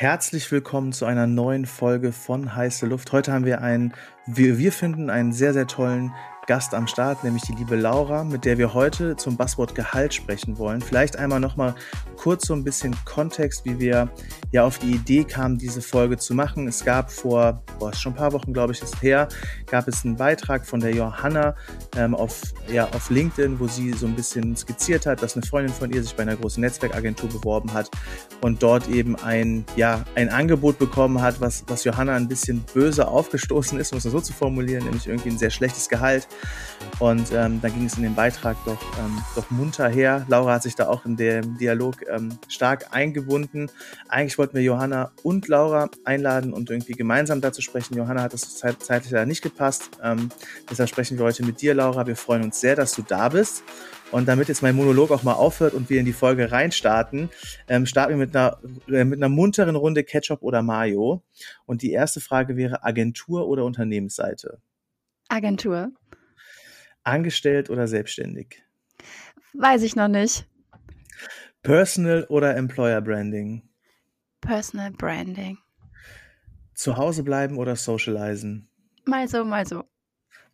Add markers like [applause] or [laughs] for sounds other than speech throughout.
Herzlich willkommen zu einer neuen Folge von Heiße Luft. Heute haben wir einen, wir, wir finden einen sehr, sehr tollen Gast am Start, nämlich die liebe Laura, mit der wir heute zum Buzzword Gehalt sprechen wollen. Vielleicht einmal nochmal kurz so ein bisschen Kontext, wie wir ja auf die Idee kamen, diese Folge zu machen. Es gab vor, boah, schon ein paar Wochen, glaube ich, ist her, gab es einen Beitrag von der Johanna ähm, auf, ja, auf LinkedIn, wo sie so ein bisschen skizziert hat, dass eine Freundin von ihr sich bei einer großen Netzwerkagentur beworben hat und dort eben ein, ja, ein Angebot bekommen hat, was, was Johanna ein bisschen böse aufgestoßen ist, um es so zu formulieren, nämlich irgendwie ein sehr schlechtes Gehalt. Und ähm, dann ging es in dem Beitrag doch, ähm, doch munter her. Laura hat sich da auch in dem Dialog ähm, stark eingebunden. Eigentlich wollten wir Johanna und Laura einladen und irgendwie gemeinsam dazu sprechen. Johanna hat das zeit zeitlich leider nicht gepasst. Ähm, deshalb sprechen wir heute mit dir, Laura. Wir freuen uns sehr, dass du da bist. Und damit jetzt mein Monolog auch mal aufhört und wir in die Folge reinstarten, ähm, starten wir mit einer, äh, mit einer munteren Runde Ketchup oder Mayo. Und die erste Frage wäre Agentur oder Unternehmensseite? Agentur. Angestellt oder selbstständig? Weiß ich noch nicht. Personal oder Employer Branding? Personal Branding. Zu Hause bleiben oder socializen? Mal so, mal so.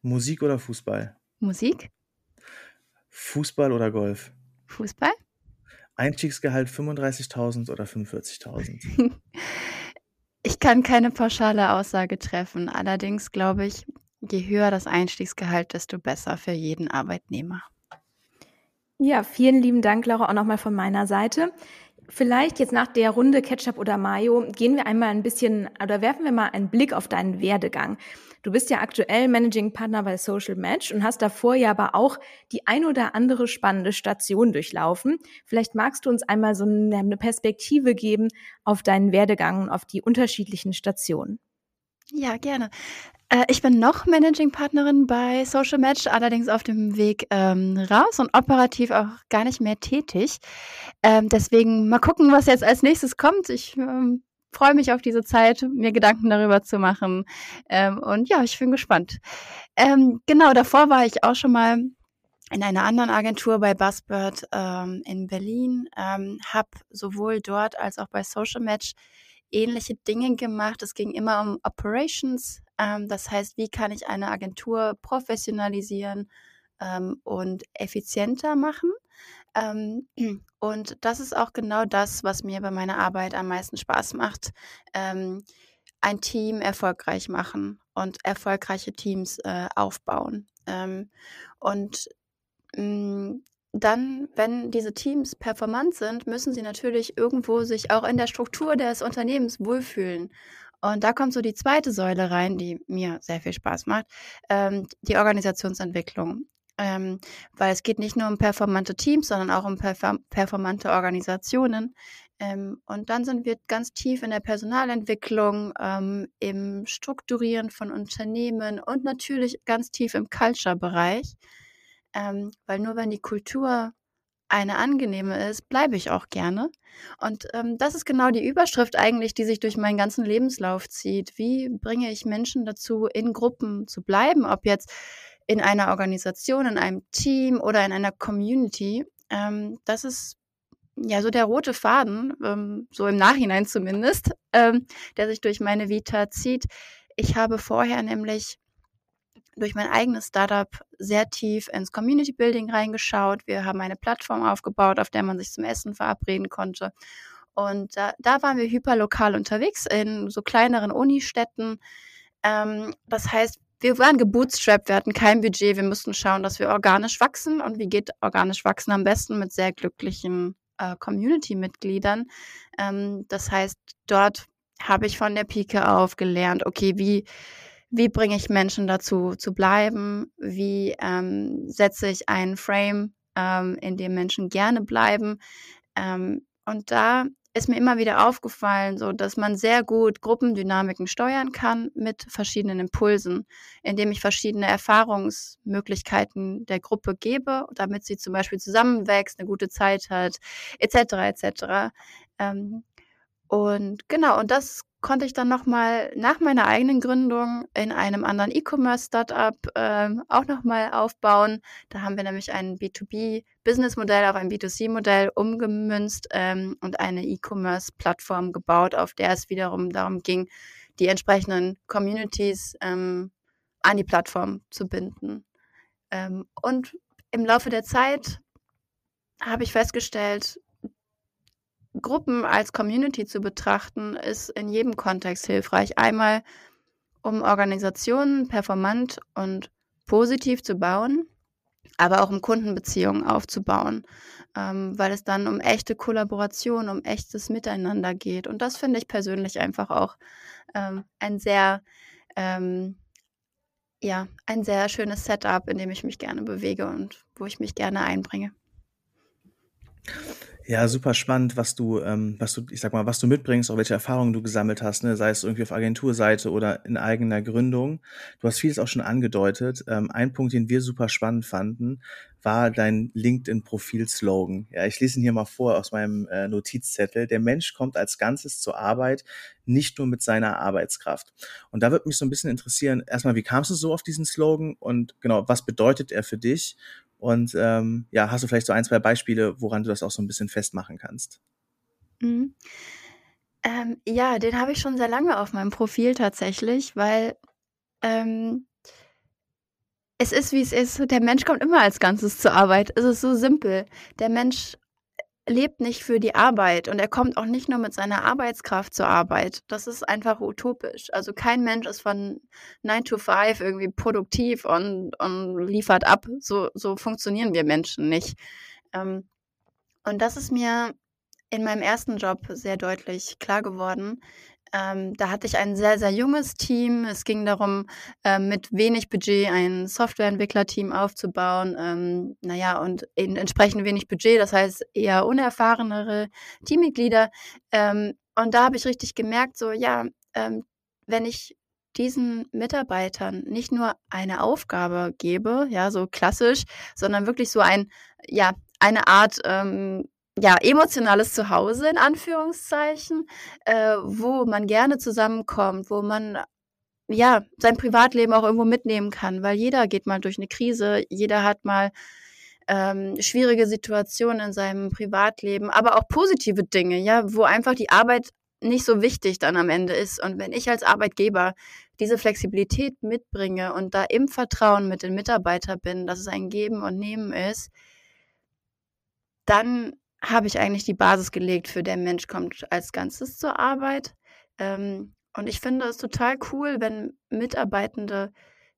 Musik oder Fußball? Musik? Fußball oder Golf? Fußball? Einstiegsgehalt 35.000 oder 45.000? [laughs] ich kann keine pauschale Aussage treffen. Allerdings glaube ich, je höher das Einstiegsgehalt, desto besser für jeden Arbeitnehmer. Ja, vielen lieben Dank, Laura, auch nochmal von meiner Seite. Vielleicht jetzt nach der Runde Ketchup oder Mayo gehen wir einmal ein bisschen oder werfen wir mal einen Blick auf deinen Werdegang. Du bist ja aktuell Managing Partner bei Social Match und hast davor ja aber auch die ein oder andere spannende Station durchlaufen. Vielleicht magst du uns einmal so eine Perspektive geben auf deinen Werdegang und auf die unterschiedlichen Stationen. Ja, gerne. Äh, ich bin noch Managing Partnerin bei Social Match, allerdings auf dem Weg ähm, raus und operativ auch gar nicht mehr tätig. Ähm, deswegen mal gucken, was jetzt als nächstes kommt. Ich ähm, freue mich auf diese Zeit, mir Gedanken darüber zu machen. Ähm, und ja, ich bin gespannt. Ähm, genau, davor war ich auch schon mal in einer anderen Agentur bei Buzzbird ähm, in Berlin, ähm, habe sowohl dort als auch bei Social Match ähnliche Dinge gemacht. Es ging immer um Operations, ähm, das heißt, wie kann ich eine Agentur professionalisieren ähm, und effizienter machen? Ähm, [clears throat] und das ist auch genau das, was mir bei meiner Arbeit am meisten Spaß macht. Ähm, ein Team erfolgreich machen und erfolgreiche Teams äh, aufbauen. Ähm, und mm, dann, wenn diese Teams performant sind, müssen sie natürlich irgendwo sich auch in der Struktur des Unternehmens wohlfühlen. Und da kommt so die zweite Säule rein, die mir sehr viel Spaß macht, ähm, die Organisationsentwicklung. Ähm, weil es geht nicht nur um performante Teams, sondern auch um perform performante Organisationen. Ähm, und dann sind wir ganz tief in der Personalentwicklung, ähm, im Strukturieren von Unternehmen und natürlich ganz tief im Culture-Bereich. Ähm, weil nur wenn die Kultur eine angenehme ist, bleibe ich auch gerne. Und ähm, das ist genau die Überschrift eigentlich, die sich durch meinen ganzen Lebenslauf zieht. Wie bringe ich Menschen dazu, in Gruppen zu bleiben, ob jetzt in einer Organisation, in einem Team oder in einer Community. Ähm, das ist ja so der rote Faden, ähm, so im Nachhinein zumindest, ähm, der sich durch meine Vita zieht. Ich habe vorher nämlich durch mein eigenes Startup sehr tief ins Community Building reingeschaut. Wir haben eine Plattform aufgebaut, auf der man sich zum Essen verabreden konnte. Und da, da waren wir hyperlokal unterwegs in so kleineren Unistädten. Ähm, das heißt, wir waren gebootstrapped, wir hatten kein Budget, wir mussten schauen, dass wir organisch wachsen. Und wie geht organisch wachsen am besten mit sehr glücklichen äh, Community-Mitgliedern? Ähm, das heißt, dort habe ich von der Pike auf gelernt, okay, wie wie bringe ich Menschen dazu zu bleiben, wie ähm, setze ich einen Frame, ähm, in dem Menschen gerne bleiben. Ähm, und da ist mir immer wieder aufgefallen, so dass man sehr gut Gruppendynamiken steuern kann mit verschiedenen Impulsen, indem ich verschiedene Erfahrungsmöglichkeiten der Gruppe gebe, damit sie zum Beispiel zusammenwächst, eine gute Zeit hat, etc. etc. Ähm, und genau, und das konnte ich dann nochmal nach meiner eigenen Gründung in einem anderen E-Commerce-Startup äh, auch nochmal aufbauen. Da haben wir nämlich ein B2B-Business-Modell auf ein B2C-Modell umgemünzt ähm, und eine E-Commerce-Plattform gebaut, auf der es wiederum darum ging, die entsprechenden Communities ähm, an die Plattform zu binden. Ähm, und im Laufe der Zeit habe ich festgestellt, Gruppen als Community zu betrachten, ist in jedem Kontext hilfreich. Einmal, um Organisationen performant und positiv zu bauen, aber auch um Kundenbeziehungen aufzubauen, ähm, weil es dann um echte Kollaboration, um echtes Miteinander geht. Und das finde ich persönlich einfach auch ähm, ein sehr, ähm, ja, ein sehr schönes Setup, in dem ich mich gerne bewege und wo ich mich gerne einbringe. Ja, super spannend, was du, ähm, was du, ich sag mal, was du mitbringst, auch welche Erfahrungen du gesammelt hast, ne? sei es irgendwie auf Agenturseite oder in eigener Gründung. Du hast vieles auch schon angedeutet. Ähm, ein Punkt, den wir super spannend fanden, war dein LinkedIn-Profil-Slogan. Ja, ich lese ihn hier mal vor aus meinem äh, Notizzettel. Der Mensch kommt als Ganzes zur Arbeit, nicht nur mit seiner Arbeitskraft. Und da würde mich so ein bisschen interessieren, erstmal, wie kamst du so auf diesen Slogan und genau, was bedeutet er für dich? Und ähm, ja, hast du vielleicht so ein, zwei Beispiele, woran du das auch so ein bisschen festmachen kannst? Mhm. Ähm, ja, den habe ich schon sehr lange auf meinem Profil tatsächlich, weil ähm, es ist, wie es ist. Der Mensch kommt immer als Ganzes zur Arbeit. Es ist so simpel. Der Mensch lebt nicht für die Arbeit und er kommt auch nicht nur mit seiner Arbeitskraft zur Arbeit. Das ist einfach utopisch. Also kein Mensch ist von 9 to 5 irgendwie produktiv und, und liefert ab. So, so funktionieren wir Menschen nicht. Ähm, und das ist mir in meinem ersten Job sehr deutlich klar geworden, ähm, da hatte ich ein sehr, sehr junges Team. Es ging darum, äh, mit wenig Budget ein Softwareentwicklerteam aufzubauen. Ähm, naja, und entsprechend wenig Budget, das heißt eher unerfahrenere Teammitglieder. Ähm, und da habe ich richtig gemerkt, so, ja, ähm, wenn ich diesen Mitarbeitern nicht nur eine Aufgabe gebe, ja, so klassisch, sondern wirklich so ein, ja, eine Art ähm, ja, emotionales Zuhause in Anführungszeichen, äh, wo man gerne zusammenkommt, wo man ja sein Privatleben auch irgendwo mitnehmen kann, weil jeder geht mal durch eine Krise, jeder hat mal ähm, schwierige Situationen in seinem Privatleben, aber auch positive Dinge, ja, wo einfach die Arbeit nicht so wichtig dann am Ende ist. Und wenn ich als Arbeitgeber diese Flexibilität mitbringe und da im Vertrauen mit den Mitarbeitern bin, dass es ein Geben und Nehmen ist, dann habe ich eigentlich die Basis gelegt für der Mensch kommt als Ganzes zur Arbeit. Ähm, und ich finde es total cool, wenn Mitarbeitende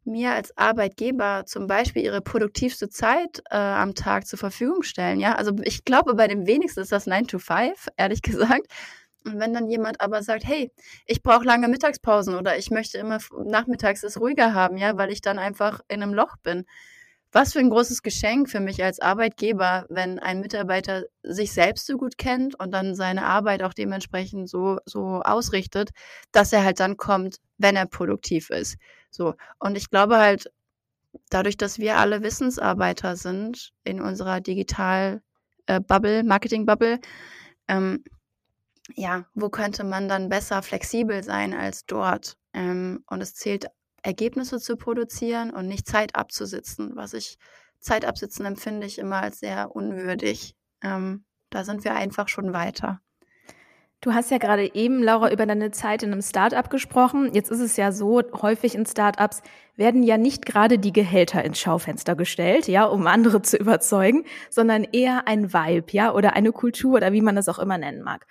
mir als Arbeitgeber zum Beispiel ihre produktivste Zeit äh, am Tag zur Verfügung stellen. Ja, also ich glaube, bei dem wenigsten ist das 9 to 5, ehrlich [laughs] gesagt. Und wenn dann jemand aber sagt, hey, ich brauche lange Mittagspausen oder ich möchte immer nachmittags es ruhiger haben, ja, weil ich dann einfach in einem Loch bin, was für ein großes Geschenk für mich als Arbeitgeber, wenn ein Mitarbeiter sich selbst so gut kennt und dann seine Arbeit auch dementsprechend so, so ausrichtet, dass er halt dann kommt, wenn er produktiv ist. So. Und ich glaube halt, dadurch, dass wir alle Wissensarbeiter sind in unserer Digital-Bubble, äh, Marketing-Bubble, ähm, ja, wo könnte man dann besser flexibel sein als dort? Ähm, und es zählt Ergebnisse zu produzieren und nicht Zeit abzusitzen, was ich Zeit absitzen empfinde ich immer als sehr unwürdig. Ähm, da sind wir einfach schon weiter. Du hast ja gerade eben, Laura, über deine Zeit in einem Startup gesprochen. Jetzt ist es ja so, häufig in Startups werden ja nicht gerade die Gehälter ins Schaufenster gestellt, ja, um andere zu überzeugen, sondern eher ein Vibe, ja, oder eine Kultur oder wie man das auch immer nennen mag.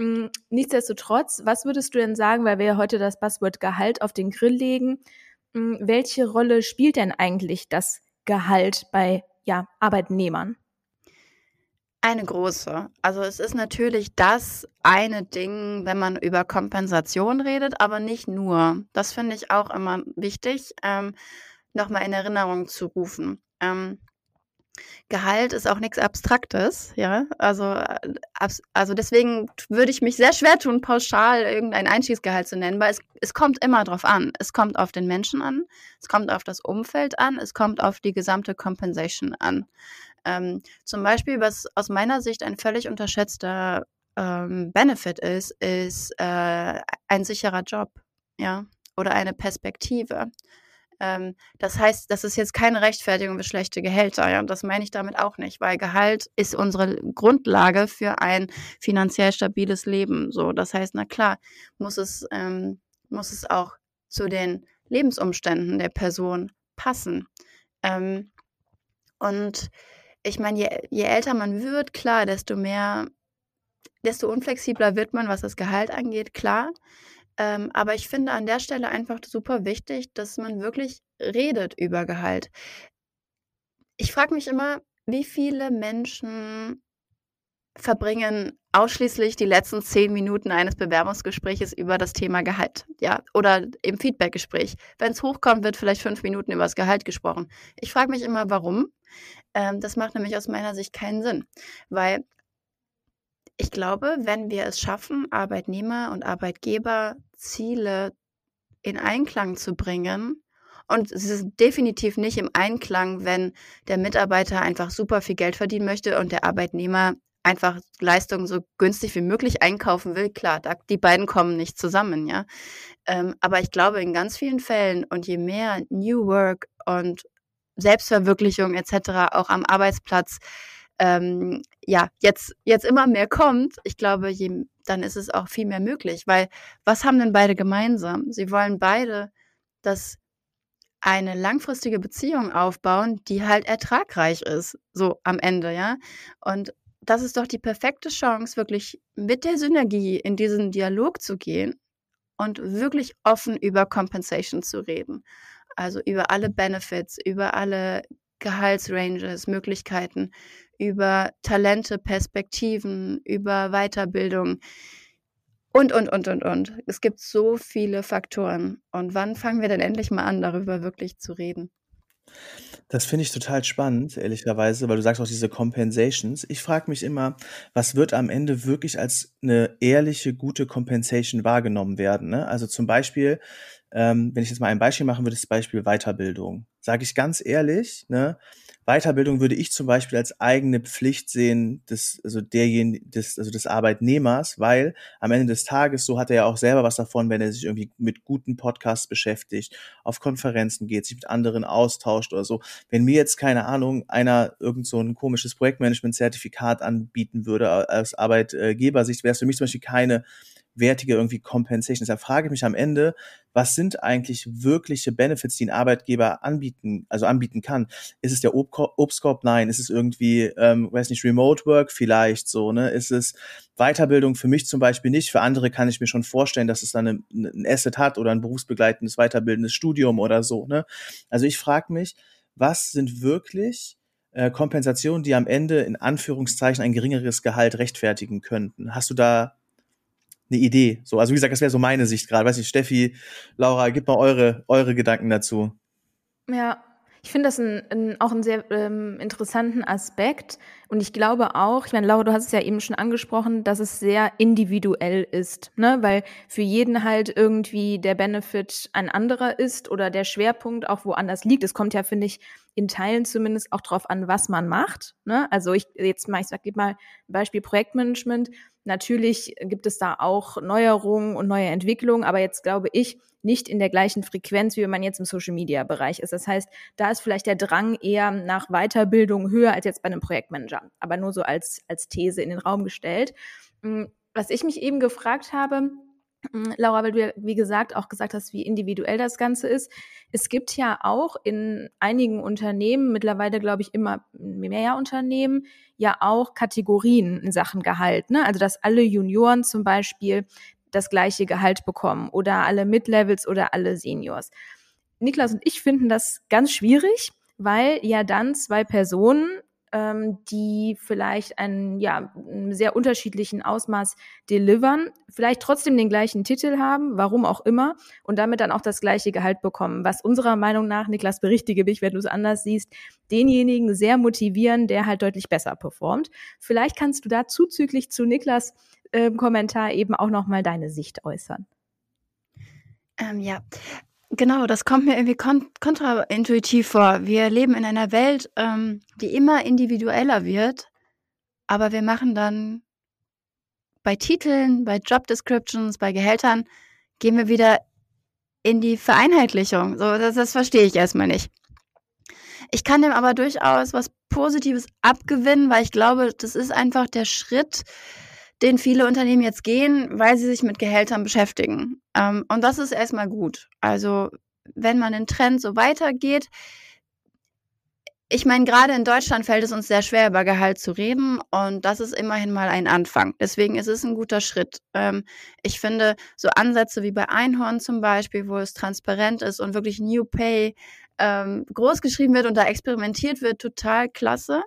Hm, nichtsdestotrotz, was würdest du denn sagen, weil wir ja heute das Buzzword Gehalt auf den Grill legen, hm, welche Rolle spielt denn eigentlich das Gehalt bei ja, Arbeitnehmern? Eine große. Also es ist natürlich das eine Ding, wenn man über Kompensation redet, aber nicht nur. Das finde ich auch immer wichtig, ähm, nochmal in Erinnerung zu rufen. Ähm, Gehalt ist auch nichts Abstraktes, ja. Also, äh, also deswegen würde ich mich sehr schwer tun, pauschal irgendein Einstiegsgehalt zu nennen, weil es, es kommt immer drauf an. Es kommt auf den Menschen an, es kommt auf das Umfeld an, es kommt auf die gesamte Compensation an. Ähm, zum Beispiel, was aus meiner Sicht ein völlig unterschätzter ähm, Benefit ist, ist äh, ein sicherer Job, ja, oder eine Perspektive. Ähm, das heißt, das ist jetzt keine Rechtfertigung für schlechte Gehälter, ja, das meine ich damit auch nicht, weil Gehalt ist unsere Grundlage für ein finanziell stabiles Leben. So, das heißt, na klar, muss es, ähm, muss es auch zu den Lebensumständen der Person passen. Ähm, und ich meine, je, je älter man wird, klar, desto mehr, desto unflexibler wird man, was das Gehalt angeht, klar. Ähm, aber ich finde an der Stelle einfach super wichtig, dass man wirklich redet über Gehalt. Ich frage mich immer, wie viele Menschen verbringen ausschließlich die letzten zehn Minuten eines Bewerbungsgespräches über das Thema Gehalt, ja, oder im Feedbackgespräch. Wenn es hochkommt, wird vielleicht fünf Minuten über das Gehalt gesprochen. Ich frage mich immer, warum. Ähm, das macht nämlich aus meiner Sicht keinen Sinn, weil ich glaube, wenn wir es schaffen, Arbeitnehmer und Arbeitgeber Ziele in Einklang zu bringen, und es ist definitiv nicht im Einklang, wenn der Mitarbeiter einfach super viel Geld verdienen möchte und der Arbeitnehmer einfach Leistungen so günstig wie möglich einkaufen will, klar, da, die beiden kommen nicht zusammen, ja. Ähm, aber ich glaube, in ganz vielen Fällen und je mehr New Work und Selbstverwirklichung etc. auch am Arbeitsplatz ähm, ja jetzt jetzt immer mehr kommt, ich glaube, je, dann ist es auch viel mehr möglich, weil was haben denn beide gemeinsam? Sie wollen beide, dass eine langfristige Beziehung aufbauen, die halt ertragreich ist, so am Ende, ja. Und das ist doch die perfekte Chance, wirklich mit der Synergie in diesen Dialog zu gehen und wirklich offen über Compensation zu reden. Also über alle Benefits, über alle Gehaltsranges, Möglichkeiten, über Talente, Perspektiven, über Weiterbildung und, und, und, und, und. Es gibt so viele Faktoren. Und wann fangen wir denn endlich mal an, darüber wirklich zu reden? Das finde ich total spannend, ehrlicherweise, weil du sagst auch diese Compensations. Ich frage mich immer, was wird am Ende wirklich als eine ehrliche, gute Compensation wahrgenommen werden? Ne? Also zum Beispiel, ähm, wenn ich jetzt mal ein Beispiel machen würde, das Beispiel Weiterbildung. Sage ich ganz ehrlich, ne? Weiterbildung würde ich zum Beispiel als eigene Pflicht sehen des, also derjenigen, des, also des Arbeitnehmers, weil am Ende des Tages, so hat er ja auch selber was davon, wenn er sich irgendwie mit guten Podcasts beschäftigt, auf Konferenzen geht, sich mit anderen austauscht oder so. Wenn mir jetzt, keine Ahnung, einer irgend so ein komisches Projektmanagement-Zertifikat anbieten würde als Arbeitgebersicht, wäre es für mich zum Beispiel keine wertige irgendwie Compensation. Deshalb frage ich mich am Ende, was sind eigentlich wirkliche Benefits, die ein Arbeitgeber anbieten, also anbieten kann? Ist es der Ob Obstkorb? Nein. Ist es irgendwie, ähm, weiß nicht, Remote Work vielleicht so, ne? Ist es Weiterbildung für mich zum Beispiel nicht? Für andere kann ich mir schon vorstellen, dass es dann eine, ein Asset hat oder ein berufsbegleitendes weiterbildendes Studium oder so, ne? Also ich frage mich, was sind wirklich äh, Kompensationen, die am Ende in Anführungszeichen ein geringeres Gehalt rechtfertigen könnten? Hast du da eine Idee. So, also wie gesagt, das wäre so meine Sicht gerade. Weiß nicht, Steffi, Laura, gib mal eure, eure Gedanken dazu. Ja, ich finde das ein, ein, auch einen sehr ähm, interessanten Aspekt. Und ich glaube auch, ich meine, Laura, du hast es ja eben schon angesprochen, dass es sehr individuell ist, ne? Weil für jeden halt irgendwie der Benefit ein anderer ist oder der Schwerpunkt auch woanders liegt. Es kommt ja, finde ich, in Teilen zumindest auch drauf an, was man macht. Ne? Also ich jetzt mal, ich sag gib mal ein Beispiel Projektmanagement. Natürlich gibt es da auch Neuerungen und neue Entwicklungen, aber jetzt glaube ich nicht in der gleichen Frequenz, wie man jetzt im Social Media Bereich ist. Das heißt, da ist vielleicht der Drang eher nach Weiterbildung höher als jetzt bei einem Projektmanager. Aber nur so als, als These in den Raum gestellt. Hm, was ich mich eben gefragt habe, Laura, weil du ja, wie gesagt, auch gesagt hast, wie individuell das Ganze ist. Es gibt ja auch in einigen Unternehmen, mittlerweile glaube ich immer mehr Unternehmen, ja auch Kategorien in Sachen Gehalt. Ne? Also dass alle Junioren zum Beispiel das gleiche Gehalt bekommen oder alle Mid-Levels oder alle Seniors. Niklas und ich finden das ganz schwierig, weil ja dann zwei Personen ähm, die vielleicht einen ja, einen sehr unterschiedlichen Ausmaß delivern, vielleicht trotzdem den gleichen Titel haben, warum auch immer, und damit dann auch das gleiche Gehalt bekommen. Was unserer Meinung nach, Niklas, berichtige mich, wenn du es anders siehst, denjenigen sehr motivieren, der halt deutlich besser performt. Vielleicht kannst du da zuzüglich zu Niklas äh, Kommentar eben auch nochmal deine Sicht äußern. Ähm, ja, Genau, das kommt mir irgendwie kon kontraintuitiv vor. Wir leben in einer Welt, ähm, die immer individueller wird, aber wir machen dann bei bei Titeln, bei Job Descriptions, bei Gehältern gehen wir wieder in die Vereinheitlichung. So, das, das verstehe ich erstmal nicht. Ich kann dem aber durchaus was Positives abgewinnen, weil ich glaube, das ist einfach der Schritt, den viele Unternehmen jetzt gehen, weil sie sich mit Gehältern beschäftigen. Ähm, und das ist erstmal gut. Also wenn man den Trend so weitergeht, ich meine, gerade in Deutschland fällt es uns sehr schwer, über Gehalt zu reden und das ist immerhin mal ein Anfang. Deswegen ist es ein guter Schritt. Ähm, ich finde so Ansätze wie bei Einhorn zum Beispiel, wo es transparent ist und wirklich New Pay ähm, groß geschrieben wird und da experimentiert wird, total klasse.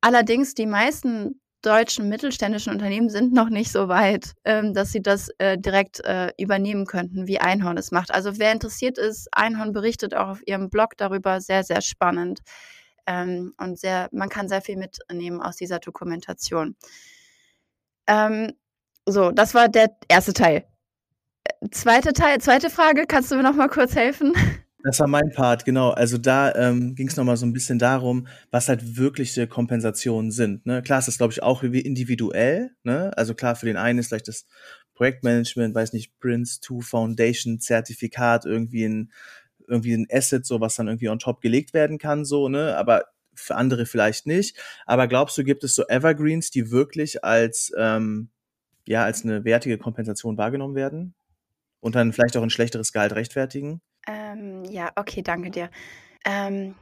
Allerdings die meisten deutschen mittelständischen Unternehmen sind noch nicht so weit, ähm, dass sie das äh, direkt äh, übernehmen könnten, wie Einhorn es macht. Also wer interessiert ist, Einhorn berichtet auch auf ihrem Blog darüber, sehr, sehr spannend. Ähm, und sehr, man kann sehr viel mitnehmen aus dieser Dokumentation. Ähm, so, das war der erste Teil. Äh, zweite Teil, zweite Frage, kannst du mir noch mal kurz helfen? [laughs] Das war mein Part, genau. Also da ähm, ging es nochmal so ein bisschen darum, was halt wirkliche Kompensationen sind. Ne? Klar ist das, glaube ich, auch individuell. Ne? Also klar, für den einen ist vielleicht das Projektmanagement, weiß nicht, Prince 2 Foundation Zertifikat irgendwie ein irgendwie ein Asset, so was dann irgendwie on top gelegt werden kann, so, ne? Aber für andere vielleicht nicht. Aber glaubst du, gibt es so Evergreens, die wirklich als ähm, ja als eine wertige Kompensation wahrgenommen werden und dann vielleicht auch ein schlechteres Gehalt rechtfertigen? Ähm, ja, okay, danke dir. Ähm,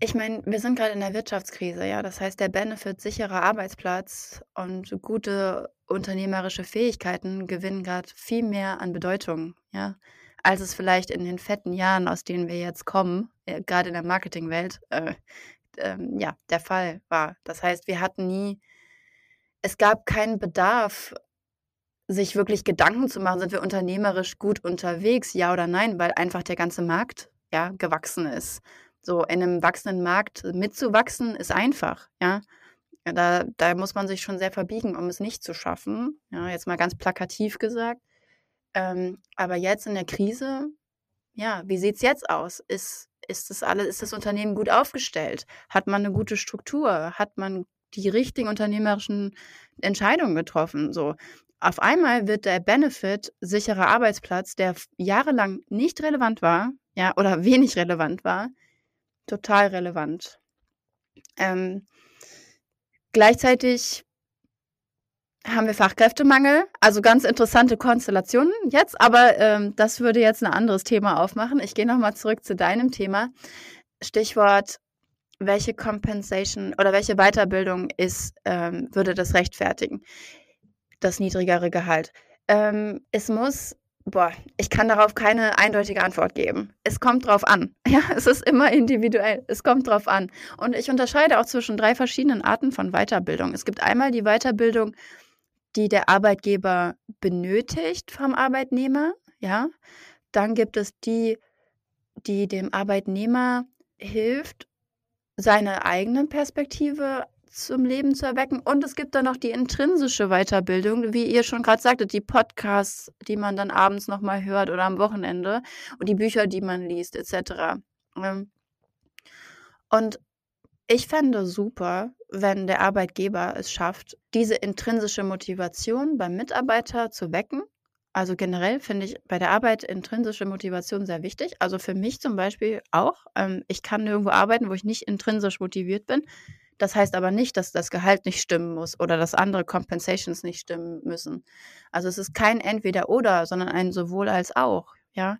ich meine, wir sind gerade in der Wirtschaftskrise, ja. Das heißt, der Benefit sicherer Arbeitsplatz und gute unternehmerische Fähigkeiten gewinnen gerade viel mehr an Bedeutung, ja, als es vielleicht in den fetten Jahren, aus denen wir jetzt kommen, äh, gerade in der Marketingwelt, äh, ähm, ja, der Fall war. Das heißt, wir hatten nie, es gab keinen Bedarf sich wirklich Gedanken zu machen, sind wir unternehmerisch gut unterwegs, ja oder nein, weil einfach der ganze Markt ja gewachsen ist. So in einem wachsenden Markt mitzuwachsen ist einfach, ja. da, da muss man sich schon sehr verbiegen, um es nicht zu schaffen. Ja, jetzt mal ganz plakativ gesagt. Ähm, aber jetzt in der Krise, ja, wie sieht es jetzt aus? Ist, ist das alles, ist das Unternehmen gut aufgestellt? Hat man eine gute Struktur? Hat man die richtigen unternehmerischen Entscheidungen getroffen? So, auf einmal wird der Benefit sicherer Arbeitsplatz, der jahrelang nicht relevant war, ja, oder [laughs] wenig relevant war, total relevant. Ähm, gleichzeitig haben wir Fachkräftemangel, also ganz interessante Konstellationen jetzt, aber ähm, das würde jetzt ein anderes Thema aufmachen. Ich gehe nochmal zurück zu deinem Thema. Stichwort, welche Compensation oder welche Weiterbildung ist, ähm, würde das rechtfertigen? Das niedrigere Gehalt. Ähm, es muss, boah, ich kann darauf keine eindeutige Antwort geben. Es kommt drauf an. [laughs] Ja, es ist immer individuell. Es kommt drauf an. Und ich unterscheide auch zwischen drei verschiedenen Arten von Weiterbildung. Es gibt einmal die Weiterbildung, die der Arbeitgeber benötigt vom Arbeitnehmer. Ja, dann gibt es die, die dem Arbeitnehmer hilft, seine eigene Perspektive zum Leben zu erwecken. Und es gibt dann noch die intrinsische Weiterbildung, wie ihr schon gerade sagtet, die Podcasts, die man dann abends nochmal hört oder am Wochenende und die Bücher, die man liest, etc. Ähm, und ich fände super, wenn der Arbeitgeber es schafft, diese intrinsische Motivation beim Mitarbeiter zu wecken. Also generell finde ich bei der Arbeit intrinsische Motivation sehr wichtig. Also für mich zum Beispiel auch. Ähm, ich kann nirgendwo arbeiten, wo ich nicht intrinsisch motiviert bin. Das heißt aber nicht, dass das Gehalt nicht stimmen muss oder dass andere Compensations nicht stimmen müssen. Also es ist kein Entweder-Oder, sondern ein sowohl als auch, ja.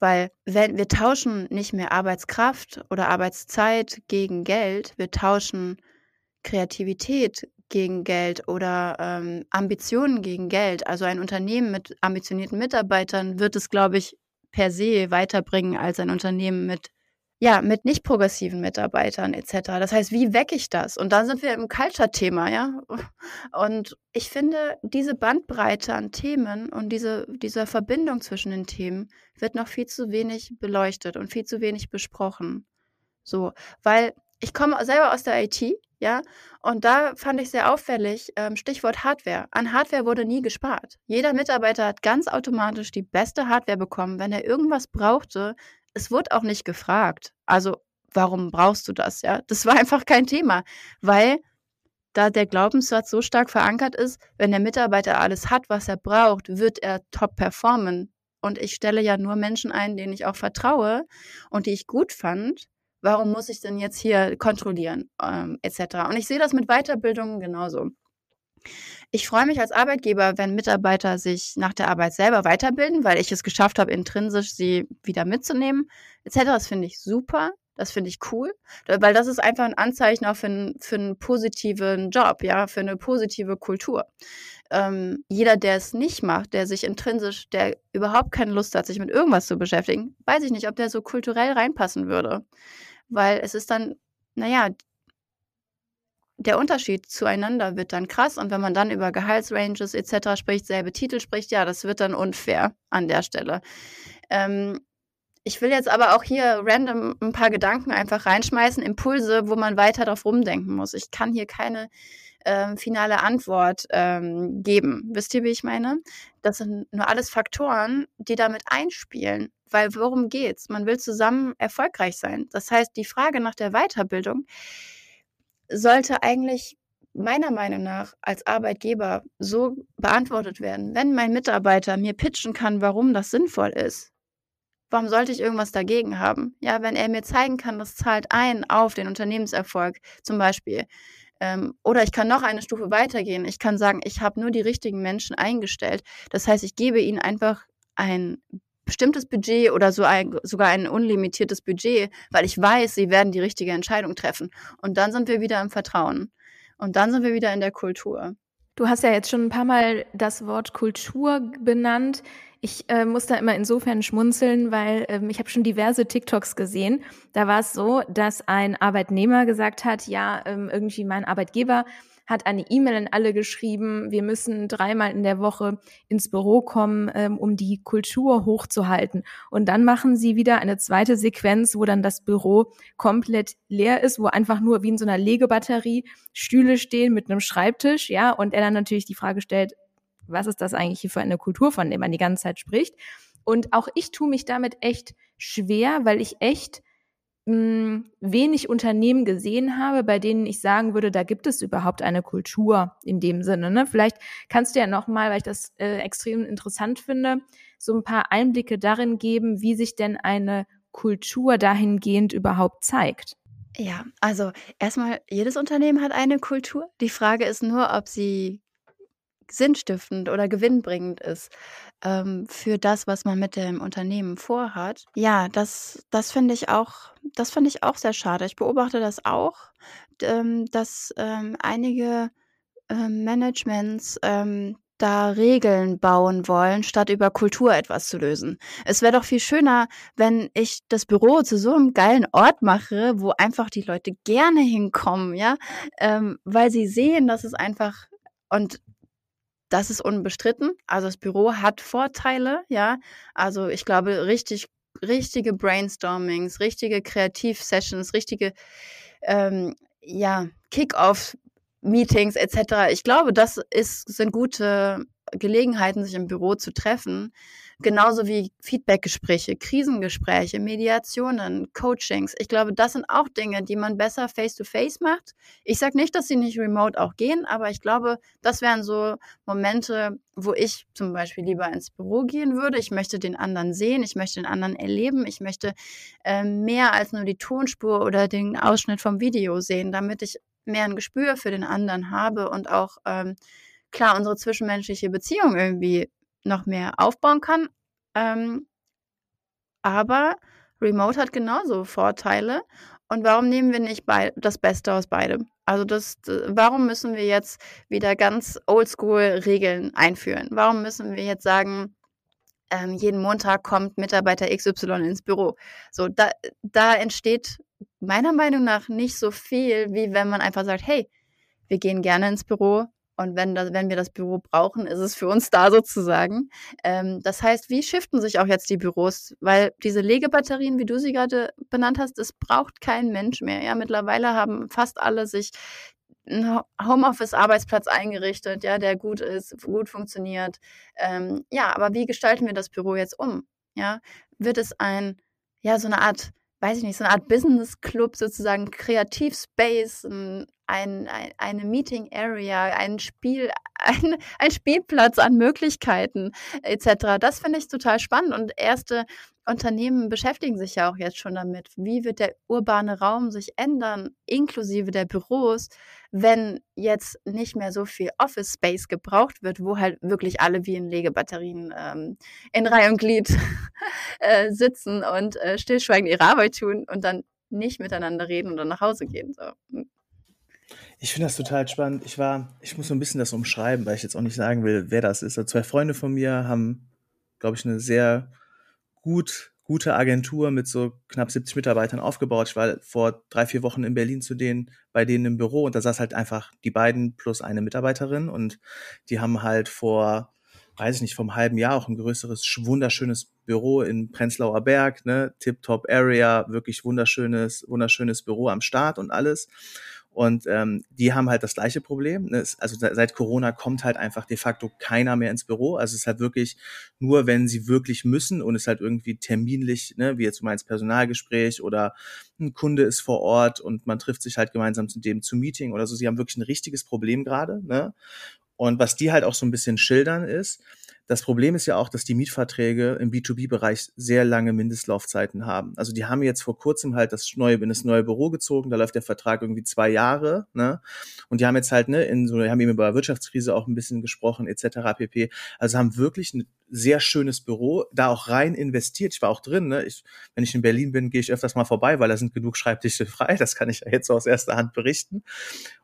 Weil wenn wir tauschen nicht mehr Arbeitskraft oder Arbeitszeit gegen Geld, wir tauschen Kreativität gegen Geld oder ähm, Ambitionen gegen Geld. Also ein Unternehmen mit ambitionierten Mitarbeitern wird es, glaube ich, per se weiterbringen als ein Unternehmen mit ja, mit nicht progressiven Mitarbeitern etc. Das heißt, wie wecke ich das? Und da sind wir im Culture-Thema, ja. Und ich finde, diese Bandbreite an Themen und diese, diese Verbindung zwischen den Themen wird noch viel zu wenig beleuchtet und viel zu wenig besprochen. So, weil ich komme selber aus der IT, ja, und da fand ich sehr auffällig, ähm, Stichwort Hardware. An Hardware wurde nie gespart. Jeder Mitarbeiter hat ganz automatisch die beste Hardware bekommen. Wenn er irgendwas brauchte, es wurde auch nicht gefragt. Also, warum brauchst du das? Ja, das war [laughs] einfach kein Thema, weil da der Glaubenssatz so stark verankert ist, wenn der Mitarbeiter alles hat, was er braucht, wird er top performen. Und ich stelle ja nur Menschen ein, denen ich auch vertraue und die ich gut fand. Warum muss ich denn jetzt hier kontrollieren, ähm, etc. Und ich sehe das mit Weiterbildungen genauso. Ich freue mich als Arbeitgeber, wenn Mitarbeiter sich nach der Arbeit selber weiterbilden, weil ich es geschafft habe, intrinsisch sie wieder mitzunehmen, etc. Das finde ich super. Das finde ich cool, weil das ist einfach ein Anzeichen auch für, einen, für einen positiven Job, ja, für eine positive Kultur. Ähm, jeder, der es nicht macht, der sich intrinsisch, der überhaupt keine Lust hat, sich mit irgendwas zu beschäftigen, weiß ich nicht, ob der so kulturell reinpassen würde. Weil es ist dann, naja, der Unterschied zueinander wird dann krass und wenn man dann über Gehaltsranges etc. spricht, selbe Titel spricht, ja, das wird dann unfair an der Stelle. Ähm, ich will jetzt aber auch hier random ein paar Gedanken einfach reinschmeißen, Impulse, wo man weiter drauf rumdenken muss. Ich kann hier keine ähm, finale Antwort ähm, geben. Wisst ihr, wie ich meine? Das sind nur alles Faktoren, die damit einspielen. Weil worum geht's? Man will zusammen erfolgreich sein. Das heißt, die Frage nach der Weiterbildung sollte eigentlich meiner Meinung nach als Arbeitgeber so beantwortet werden. Wenn mein Mitarbeiter mir pitchen kann, warum das sinnvoll ist, warum sollte ich irgendwas dagegen haben? Ja, wenn er mir zeigen kann, das zahlt ein auf den Unternehmenserfolg zum Beispiel. Ähm, oder ich kann noch eine Stufe weitergehen. Ich kann sagen, ich habe nur die richtigen Menschen eingestellt. Das heißt, ich gebe ihnen einfach ein bestimmtes Budget oder so ein, sogar ein unlimitiertes Budget, weil ich weiß, sie werden die richtige Entscheidung treffen. Und dann sind wir wieder im Vertrauen. Und dann sind wir wieder in der Kultur. Du hast ja jetzt schon ein paar Mal das Wort Kultur benannt. Ich äh, muss da immer insofern schmunzeln, weil ähm, ich habe schon diverse TikToks gesehen. Da war es so, dass ein Arbeitnehmer gesagt hat, ja, ähm, irgendwie mein Arbeitgeber hat eine E-Mail an alle geschrieben, wir müssen dreimal in der Woche ins Büro kommen, ähm, um die Kultur hochzuhalten. Und dann machen sie wieder eine zweite Sequenz, wo dann das Büro komplett leer ist, wo einfach nur wie in so einer Legebatterie Stühle stehen mit einem Schreibtisch, ja, und er dann natürlich die Frage stellt, was ist das eigentlich hier für eine Kultur, von der man die ganze Zeit spricht. Und auch ich tue mich damit echt schwer, weil ich echt mh, hm, wenig Unternehmen gesehen habe, bei denen ich sagen würde, da gibt es überhaupt eine Kultur in dem Sinne. Ne? Vielleicht kannst du ja nochmal, weil ich das äh, extrem interessant finde, so ein paar Einblicke darin geben, wie sich denn eine Kultur dahingehend überhaupt zeigt. Ja, also erstmal, jedes Unternehmen hat eine Kultur. Die Frage ist nur, ob sie sinnstiftend oder gewinnbringend ist ähm, für das, was man mit dem Unternehmen vorhat. Ja, das, das finde ich auch, das finde ich auch sehr schade. Ich beobachte das auch, ähm, dass ähm, einige ähm, Managements ähm, da Regeln bauen wollen, statt über Kultur etwas zu lösen. Es wäre doch viel schöner, wenn ich das Büro zu so einem geilen Ort mache, wo einfach die Leute gerne hinkommen, ja, ähm, weil sie sehen, dass es einfach und das ist unbestritten. Also das Büro hat Vorteile, ja. Also ich glaube, richtig, richtige Brainstormings, richtige Kreativ-Sessions, richtige ähm, ja, Kick-Off-Meetings etc. Ich glaube, das ist, sind gute Gelegenheiten, sich im Büro zu treffen. Genauso wie Feedbackgespräche, Krisengespräche, Mediationen, Coachings. Ich glaube, das sind auch Dinge, die man besser face-to-face -face macht. Ich sage nicht, dass sie nicht remote auch gehen, aber ich glaube, das wären so Momente, wo ich zum Beispiel lieber ins Büro gehen würde. Ich möchte den anderen sehen, ich möchte den anderen erleben, ich möchte äh, mehr als nur die Tonspur oder den Ausschnitt vom Video sehen, damit ich mehr ein Gespür für den anderen habe und auch ähm, klar unsere zwischenmenschliche Beziehung irgendwie noch mehr aufbauen kann. Ähm, aber Remote hat genauso Vorteile. Und warum nehmen wir nicht das Beste aus beidem? Also das, warum müssen wir jetzt wieder ganz oldschool Regeln einführen? Warum müssen wir jetzt sagen, ähm, jeden Montag kommt Mitarbeiter XY ins Büro? So, da, da entsteht meiner Meinung nach nicht so viel, wie wenn man einfach sagt, hey, wir gehen gerne ins Büro, und wenn, das, wenn wir das Büro brauchen, ist es für uns da sozusagen. Ähm, das heißt, wie shiften sich auch jetzt die Büros? Weil diese Legebatterien, wie du sie gerade benannt hast, das braucht kein Mensch mehr. Ja, mittlerweile haben fast alle sich einen Homeoffice-Arbeitsplatz eingerichtet, ja, der gut ist, gut funktioniert. Ähm, ja, aber wie gestalten wir das Büro jetzt um? Ja, wird es ein, ja, so eine Art weiß ich nicht, so eine Art Business Club sozusagen, Kreativspace, ein, ein, eine Meeting Area, ein Spiel, [laughs] ein, ein Spielplatz an Möglichkeiten etc. Das finde ich total spannend und erste Unternehmen beschäftigen sich ja auch jetzt schon damit. Wie wird der urbane Raum sich ändern, inklusive der Büros, wenn jetzt nicht mehr so viel Office Space gebraucht wird, wo halt wirklich alle wie in Legebatterien ähm, in Reihe und Glied [laughs] äh, sitzen und äh, stillschweigend ihre Arbeit tun und dann nicht miteinander reden dann nach Hause gehen. So. Hm. Ich finde das total spannend. Ich war, ich muss so ein bisschen das umschreiben, weil ich jetzt auch nicht sagen will, wer das ist. Also zwei Freunde von mir haben, glaube ich, eine sehr gut, gute Agentur mit so knapp 70 Mitarbeitern aufgebaut. Ich war vor drei, vier Wochen in Berlin zu denen, bei denen im Büro und da saß halt einfach die beiden plus eine Mitarbeiterin und die haben halt vor, weiß ich nicht, vom halben Jahr auch ein größeres, wunderschönes Büro in Prenzlauer Berg, ne, Tip-Top Area, wirklich wunderschönes, wunderschönes Büro am Start und alles. Und ähm, die haben halt das gleiche Problem. Ne? Also seit Corona kommt halt einfach de facto keiner mehr ins Büro. Also es ist halt wirklich nur, wenn sie wirklich müssen und es halt irgendwie terminlich, ne, wie jetzt du meinst, Personalgespräch oder ein Kunde ist vor Ort und man trifft sich halt gemeinsam zu dem zu Meeting oder so. Sie haben wirklich ein richtiges Problem gerade. Ne? Und was die halt auch so ein bisschen schildern ist, das Problem ist ja auch, dass die Mietverträge im B2B-Bereich sehr lange Mindestlaufzeiten haben. Also die haben jetzt vor kurzem halt das neue, in das neue Büro gezogen, da läuft der Vertrag irgendwie zwei Jahre, ne? Und die haben jetzt halt, ne, in so, die haben eben über Wirtschaftskrise auch ein bisschen gesprochen, etc. pp. Also haben wirklich ein sehr schönes Büro, da auch rein investiert. Ich war auch drin, ne? Ich, wenn ich in Berlin bin, gehe ich öfters mal vorbei, weil da sind genug Schreibtische [laughs] frei. Das kann ich ja jetzt so aus erster Hand berichten.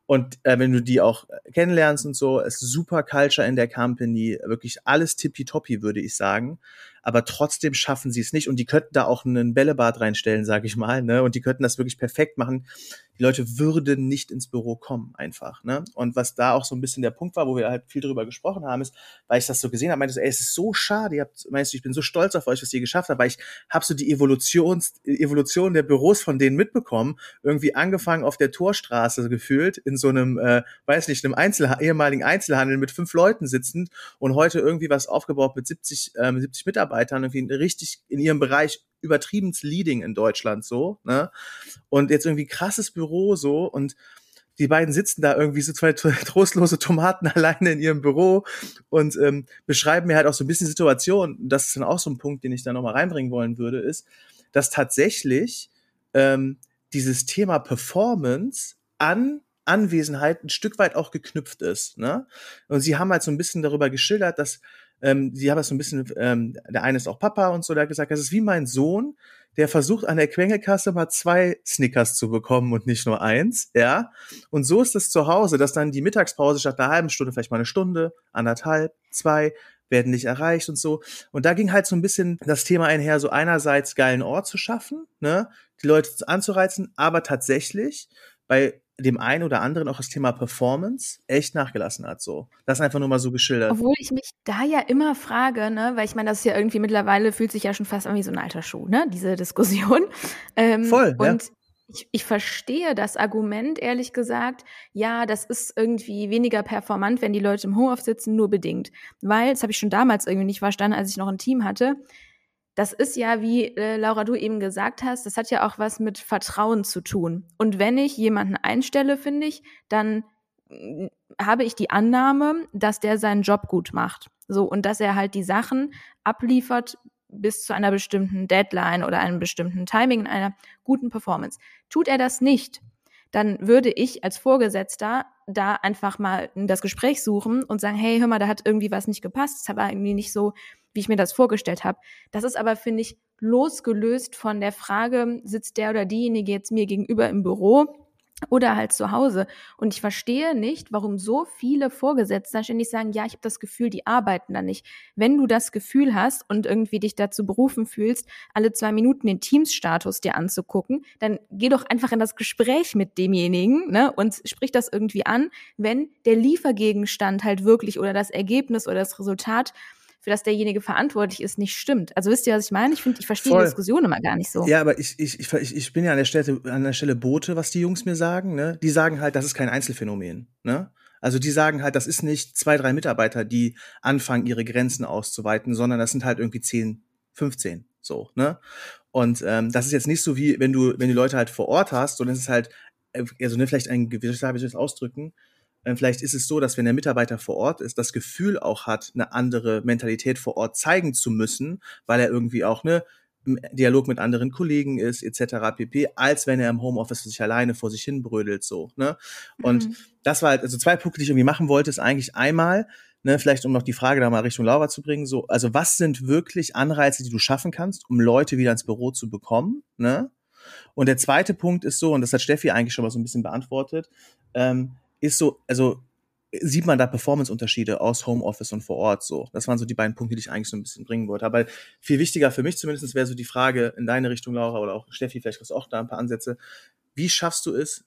Und äh, wenn du die auch kennenlernst und so, ist super Culture in der Company, wirklich alles tippitoppi, würde ich sagen aber trotzdem schaffen sie es nicht. Und die könnten da auch einen Bällebad reinstellen, sage ich mal, ne? Und die könnten das wirklich perfekt machen. Die Leute würden nicht ins Büro kommen, einfach. Ne? Und was da auch so ein bisschen der Punkt war, wo wir halt viel drüber gesprochen haben, ist, weil ich das so gesehen habe, meinte so, ey, es ist so schade, ihr habt, meinst du, ich bin so stolz auf euch, was ihr geschafft habt, weil ich habe so die Evolutions, Evolution der Büros von denen mitbekommen, irgendwie angefangen auf der Torstraße gefühlt, in so einem, äh, weiß nicht, einem Einzel ehemaligen Einzelhandel mit fünf Leuten sitzend und heute irgendwie was aufgebaut mit 70, ähm, 70 Mitarbeitern Mitarbeitern irgendwie richtig in ihrem Bereich übertriebens Leading in Deutschland so, ne? Und jetzt irgendwie krasses Büro so und die beiden sitzen da irgendwie so zwei [laughs] trostlose Tomaten [laughs] alleine in ihrem Büro und ähm, beschreiben mir halt auch so ein bisschen Situation. Das ist dann auch so ein Punkt, den ich da nochmal reinbringen wollen würde, ist, dass tatsächlich ähm, dieses Thema Performance an Anwesenheit ein Stück weit auch geknüpft ist. Ne? Und sie haben halt so ein bisschen darüber geschildert, dass ähm, sie haben das so ein bisschen, ähm, der eine ist auch Papa und so, der hat gesagt, das ist wie mein Sohn, der versucht an der Quengelkasse mal zwei Snickers zu bekommen und nicht nur eins, ja. Und so ist es zu Hause, dass dann die Mittagspause statt einer halben Stunde vielleicht mal eine Stunde, anderthalb, zwei, werden nicht erreicht und so. Und da ging halt so ein bisschen das Thema einher, so einerseits geilen Ort zu schaffen, ne, die Leute anzureizen, aber tatsächlich bei dem einen oder anderen auch das Thema Performance echt nachgelassen hat. So, das einfach nur mal so geschildert. Obwohl ich mich da ja immer frage, ne, weil ich meine, das ist ja irgendwie mittlerweile fühlt sich ja schon fast an wie so ein alter Schuh, ne, diese Diskussion. [laughs] Ähm, Voll. Und ja. ich, ich verstehe das Argument, ehrlich gesagt, ja, das ist irgendwie weniger performant, wenn die Leute im Homeoffice sitzen, nur bedingt. Weil, das habe ich schon damals irgendwie nicht verstanden, als ich noch ein Team hatte das ist ja, wie äh, Laura du eben gesagt hast, das hat ja auch was mit Vertrauen zu tun. Und wenn ich jemanden einstelle, finde ich, dann mm, habe ich die Annahme, dass der seinen Job gut macht. So, und dass er halt die Sachen abliefert bis zu einer bestimmten Deadline oder einem bestimmten Timing in einer guten Performance. Tut er das nicht, dann würde ich als Vorgesetzter da einfach mal das Gespräch suchen und sagen, hey, hör mal, da hat irgendwie was nicht gepasst, es war irgendwie nicht so, wie ich mir das vorgestellt habe. Das ist aber, finde ich, losgelöst von der Frage, sitzt der oder diejenige jetzt mir gegenüber im Büro oder halt zu Hause. Und ich verstehe nicht, warum so viele Vorgesetzte ständig sagen, ja, ich habe das Gefühl, die arbeiten da nicht. Wenn du das Gefühl hast und irgendwie dich dazu berufen fühlst, alle zwei Minuten den Teams-Status dir anzugucken, dann geh doch einfach in das Gespräch mit demjenigen ne, und sprich das irgendwie an, wenn der Liefergegenstand halt wirklich oder das Ergebnis oder das Resultat für das derjenige verantwortlich ist, nicht stimmt. Also wisst ihr, was ich meine? Ich finde, ich verstehe die Diskussion immer gar nicht so. Ja, aber ich, ich, ich, ich bin ja an der Stelle, an der Stelle Bote, was die Jungs mir sagen. Ne? Die sagen halt, das ist kein Einzelfenomen. Ne? Also die sagen halt, das ist nicht zwei, drei Mitarbeiter, die anfangen, ihre Grenzen auszuweiten, sondern das sind halt irgendwie zehn, 15 so, ne? Und ähm, das ist jetzt nicht so wie, wenn du, wenn die Leute halt vor Ort hast, sondern es ist halt, also ne, vielleicht ein, wie soll ich das ausdrücken, vielleicht ist es so, dass wenn der Mitarbeiter vor Ort ist, das Gefühl auch hat, eine andere Mentalität vor Ort zeigen zu müssen, weil er irgendwie auch ne im Dialog mit anderen Kollegen ist etc. pp, als wenn er im Homeoffice sich alleine vor sich hin brödelt so. Ne? Und mhm. das war halt also zwei Punkte, die ich irgendwie machen wollte, ist eigentlich einmal Ne, vielleicht um noch die Frage da mal Richtung Laura zu bringen, so, also was sind wirklich Anreize, die du schaffen kannst, um Leute wieder ins Büro zu bekommen, ne? Und der zweite Punkt ist so, und das hat Steffi eigentlich schon mal so ein bisschen beantwortet, ähm, ist so, also sieht man da Performance-Unterschiede aus Homeoffice und vor Ort so. Das waren so die beiden Punkte, die ich eigentlich so ein bisschen bringen wollte. Aber viel wichtiger für mich zumindest wäre so die Frage in deine Richtung, Laura, oder auch Steffi, vielleicht hast du auch da ein paar Ansätze. Wie schaffst du es,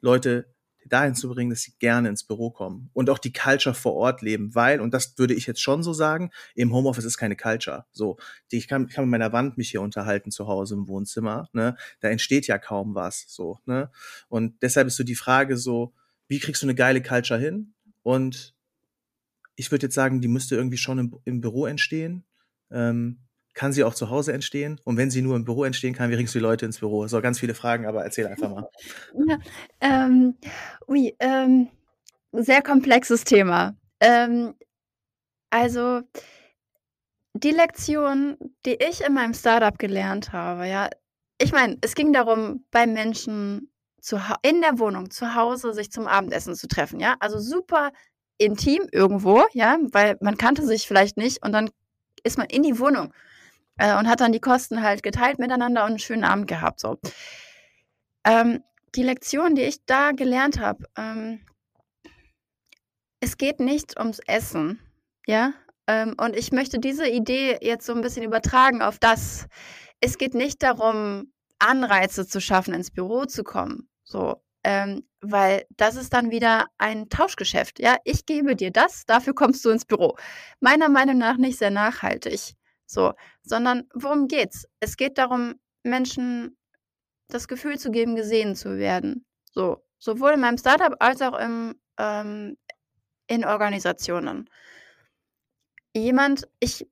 Leute dahin zu bringen, dass sie gerne ins Büro kommen und auch die Culture vor Ort leben, weil, und das würde ich jetzt schon so sagen, im Homeoffice ist keine Culture. So, ich kann, kann mit meiner Wand mich hier unterhalten zu Hause im Wohnzimmer, ne? Da entsteht ja kaum was, so, ne? Und deshalb ist so die Frage so, wie kriegst du eine geile Culture hin? Und ich würde jetzt sagen, die müsste irgendwie schon im, im Büro entstehen. Ähm, kann sie auch zu Hause entstehen? Und wenn sie nur im Büro entstehen kann, wie bringst du die Leute ins Büro? So ganz viele Fragen, aber erzähl einfach mal. [laughs] Ja, ähm, ui, ähm, sehr komplexes Thema. Ähm, also die Lektion, die ich in meinem Startup gelernt habe, ja, ich meine, es ging darum, bei Menschen in der Wohnung, zu Hause, sich zum Abendessen zu treffen, ja. Also super intim irgendwo, ja, weil man kannte sich vielleicht nicht und dann ist man in die Wohnung äh, und hat dann die Kosten halt geteilt miteinander und einen schönen Abend gehabt. So. Ähm, die Lektion, die ich da gelernt habe, ähm, es geht nicht ums Essen, ja. Ähm, und ich möchte diese Idee jetzt so ein bisschen übertragen auf das. Es geht nicht darum, Anreize zu schaffen, ins Büro zu kommen. So, ähm, weil das ist dann wieder ein Tauschgeschäft. Ja, ich gebe dir das, dafür kommst du ins Büro. Meiner Meinung nach nicht sehr nachhaltig. So, sondern worum geht's? Es geht darum, Menschen das Gefühl zu geben, gesehen zu werden. So, sowohl in meinem Startup als auch im, ähm, in Organisationen. Jemand, ich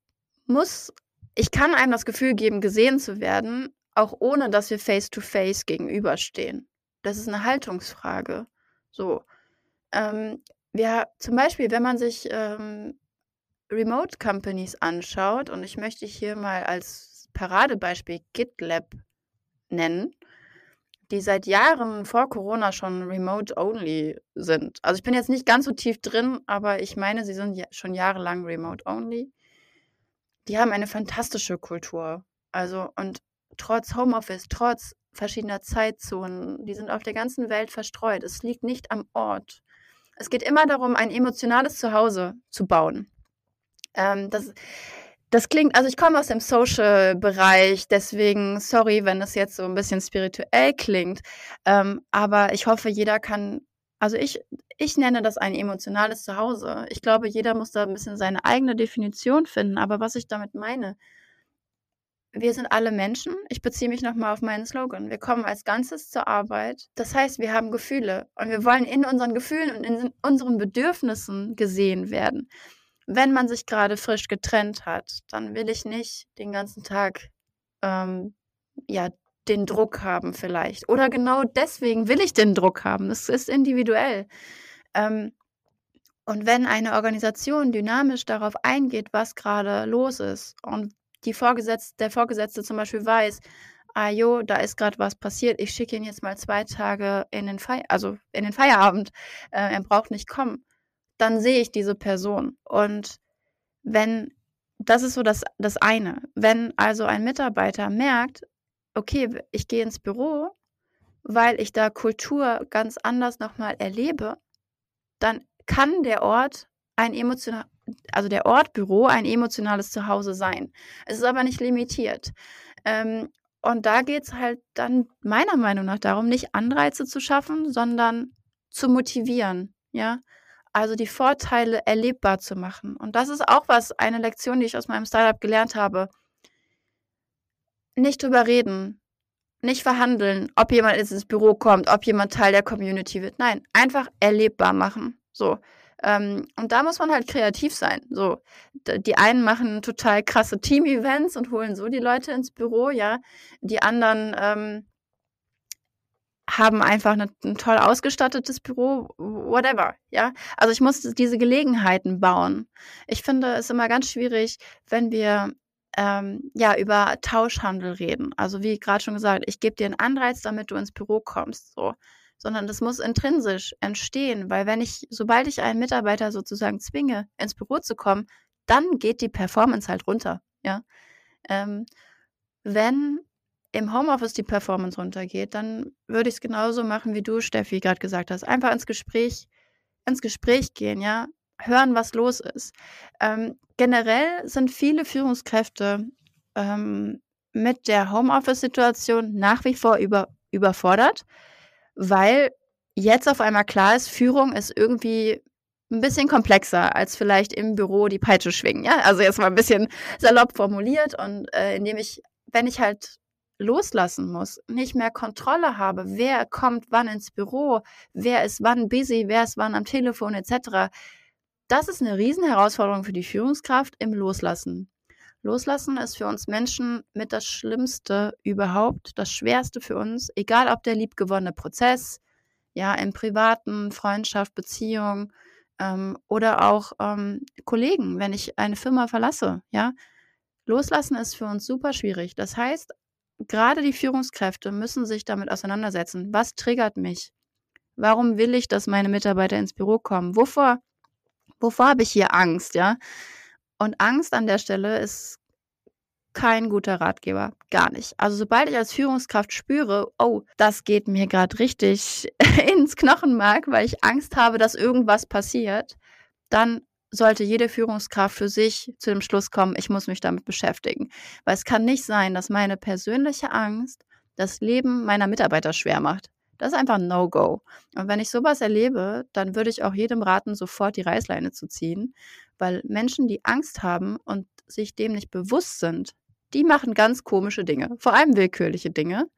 muss, ich kann einem das Gefühl geben, gesehen zu werden, auch ohne dass wir face-to-face -face gegenüberstehen. Das ist eine Haltungsfrage. So. Ähm, wir, zum Beispiel, wenn man sich ähm, Remote Companies anschaut, und ich möchte hier mal als Paradebeispiel GitLab nennen, die seit Jahren vor Corona schon remote only sind. Also ich bin jetzt nicht ganz so tief drin, aber ich meine, sie sind ja schon jahrelang remote only. Die haben eine fantastische Kultur. Also und trotz Homeoffice, trotz verschiedener Zeitzonen, die sind auf der ganzen Welt verstreut. Es liegt nicht am Ort. Es geht immer darum, ein emotionales Zuhause zu bauen. Ähm, das, das klingt, also ich komme aus dem Social-Bereich, deswegen sorry, wenn das jetzt so ein bisschen spirituell klingt. Ähm, aber ich hoffe, jeder kann, also ich, ich nenne das ein emotionales Zuhause. Ich glaube, jeder muss da ein bisschen seine eigene Definition finden. Aber was ich damit meine, wir sind alle Menschen. Ich beziehe mich nochmal auf meinen Slogan. Wir kommen als Ganzes zur Arbeit. Das heißt, wir haben Gefühle und wir wollen in unseren Gefühlen und in unseren Bedürfnissen gesehen werden wenn man sich gerade frisch getrennt hat, dann will ich nicht den ganzen Tag ähm, ja den Druck haben vielleicht. Oder genau deswegen will ich den Druck haben. Es ist individuell. Ähm, und wenn eine Organisation dynamisch darauf eingeht, was gerade los ist und die Vorgesetzte, der Vorgesetzte zum Beispiel weiß, ah jo, da ist gerade was passiert, ich schicke ihn jetzt mal zwei Tage in den, Fei also in den Feierabend, äh, er braucht nicht kommen, dann sehe ich diese Person. Und wenn, das ist so das, das eine, wenn also ein Mitarbeiter merkt, okay, ich gehe ins Büro, weil ich da Kultur ganz anders nochmal erlebe, dann kann der Ort ein emotional, also der Ort Büro ein emotionales Zuhause sein. Es ist aber nicht limitiert. Ähm, und da geht es halt dann meiner Meinung nach darum, nicht Anreize zu schaffen, sondern zu motivieren. Ja, also die Vorteile erlebbar zu machen. Und das ist auch was, eine Lektion, die ich aus meinem Startup gelernt habe. Nicht drüber reden, nicht verhandeln, ob jemand ins Büro kommt, ob jemand Teil der Community wird. Nein, einfach erlebbar machen. So. Ähm, und da muss man halt kreativ sein. So, die einen machen total krasse Team-Events und holen so die Leute ins Büro, ja. Die anderen ähm, haben einfach eine, ein toll ausgestattetes Büro, whatever, ja. Also ich muss diese Gelegenheiten bauen. Ich finde es immer ganz schwierig, wenn wir ähm, ja über Tauschhandel reden. Also wie gerade schon gesagt, ich gebe dir einen Anreiz, damit du ins Büro kommst, so. Sondern das muss intrinsisch entstehen, weil wenn ich, sobald ich einen Mitarbeiter sozusagen zwinge, ins Büro zu kommen, dann geht die Performance halt runter, ja. Ähm, wenn im Homeoffice die Performance runtergeht, dann würde ich es genauso machen, wie du, Steffi, gerade gesagt hast. Einfach ins Gespräch, ins Gespräch gehen, ja. Hören, was los ist. Ähm, generell sind viele Führungskräfte ähm, mit der Homeoffice-Situation nach wie vor über, überfordert, weil jetzt auf einmal klar ist, Führung ist irgendwie ein bisschen komplexer als vielleicht im Büro die Peitsche schwingen. Ja, also jetzt mal ein bisschen salopp formuliert und äh, indem ich, wenn ich halt loslassen muss, nicht mehr Kontrolle habe, wer kommt wann ins Büro, wer ist wann busy, wer ist wann am Telefon etc. Das ist eine Riesenherausforderung für die Führungskraft im Loslassen. Loslassen ist für uns Menschen mit das Schlimmste überhaupt, das Schwerste für uns, egal ob der liebgewonnene Prozess, ja, im privaten, Freundschaft, Beziehung ähm, oder auch ähm, Kollegen, wenn ich eine Firma verlasse, ja. Loslassen ist für uns super schwierig. Das heißt, gerade die Führungskräfte müssen sich damit auseinandersetzen. Was triggert mich? Warum will ich, dass meine Mitarbeiter ins Büro kommen? Wovor, wovor habe ich hier Angst, ja? Und Angst an der Stelle ist kein guter Ratgeber, gar nicht. Also sobald ich als Führungskraft spüre, oh, das geht mir gerade richtig [laughs] ins Knochenmark, weil ich Angst habe, dass irgendwas passiert, dann sollte jede Führungskraft für sich zu dem Schluss kommen, ich muss mich damit beschäftigen. Weil es kann nicht sein, dass meine persönliche Angst das Leben meiner Mitarbeiter schwer macht. Das ist einfach ein No-Go. Und wenn ich sowas erlebe, dann würde ich auch jedem raten, sofort die Reißleine zu ziehen, weil Menschen, die Angst haben und sich dem nicht bewusst sind, die machen ganz komische Dinge, vor allem willkürliche Dinge.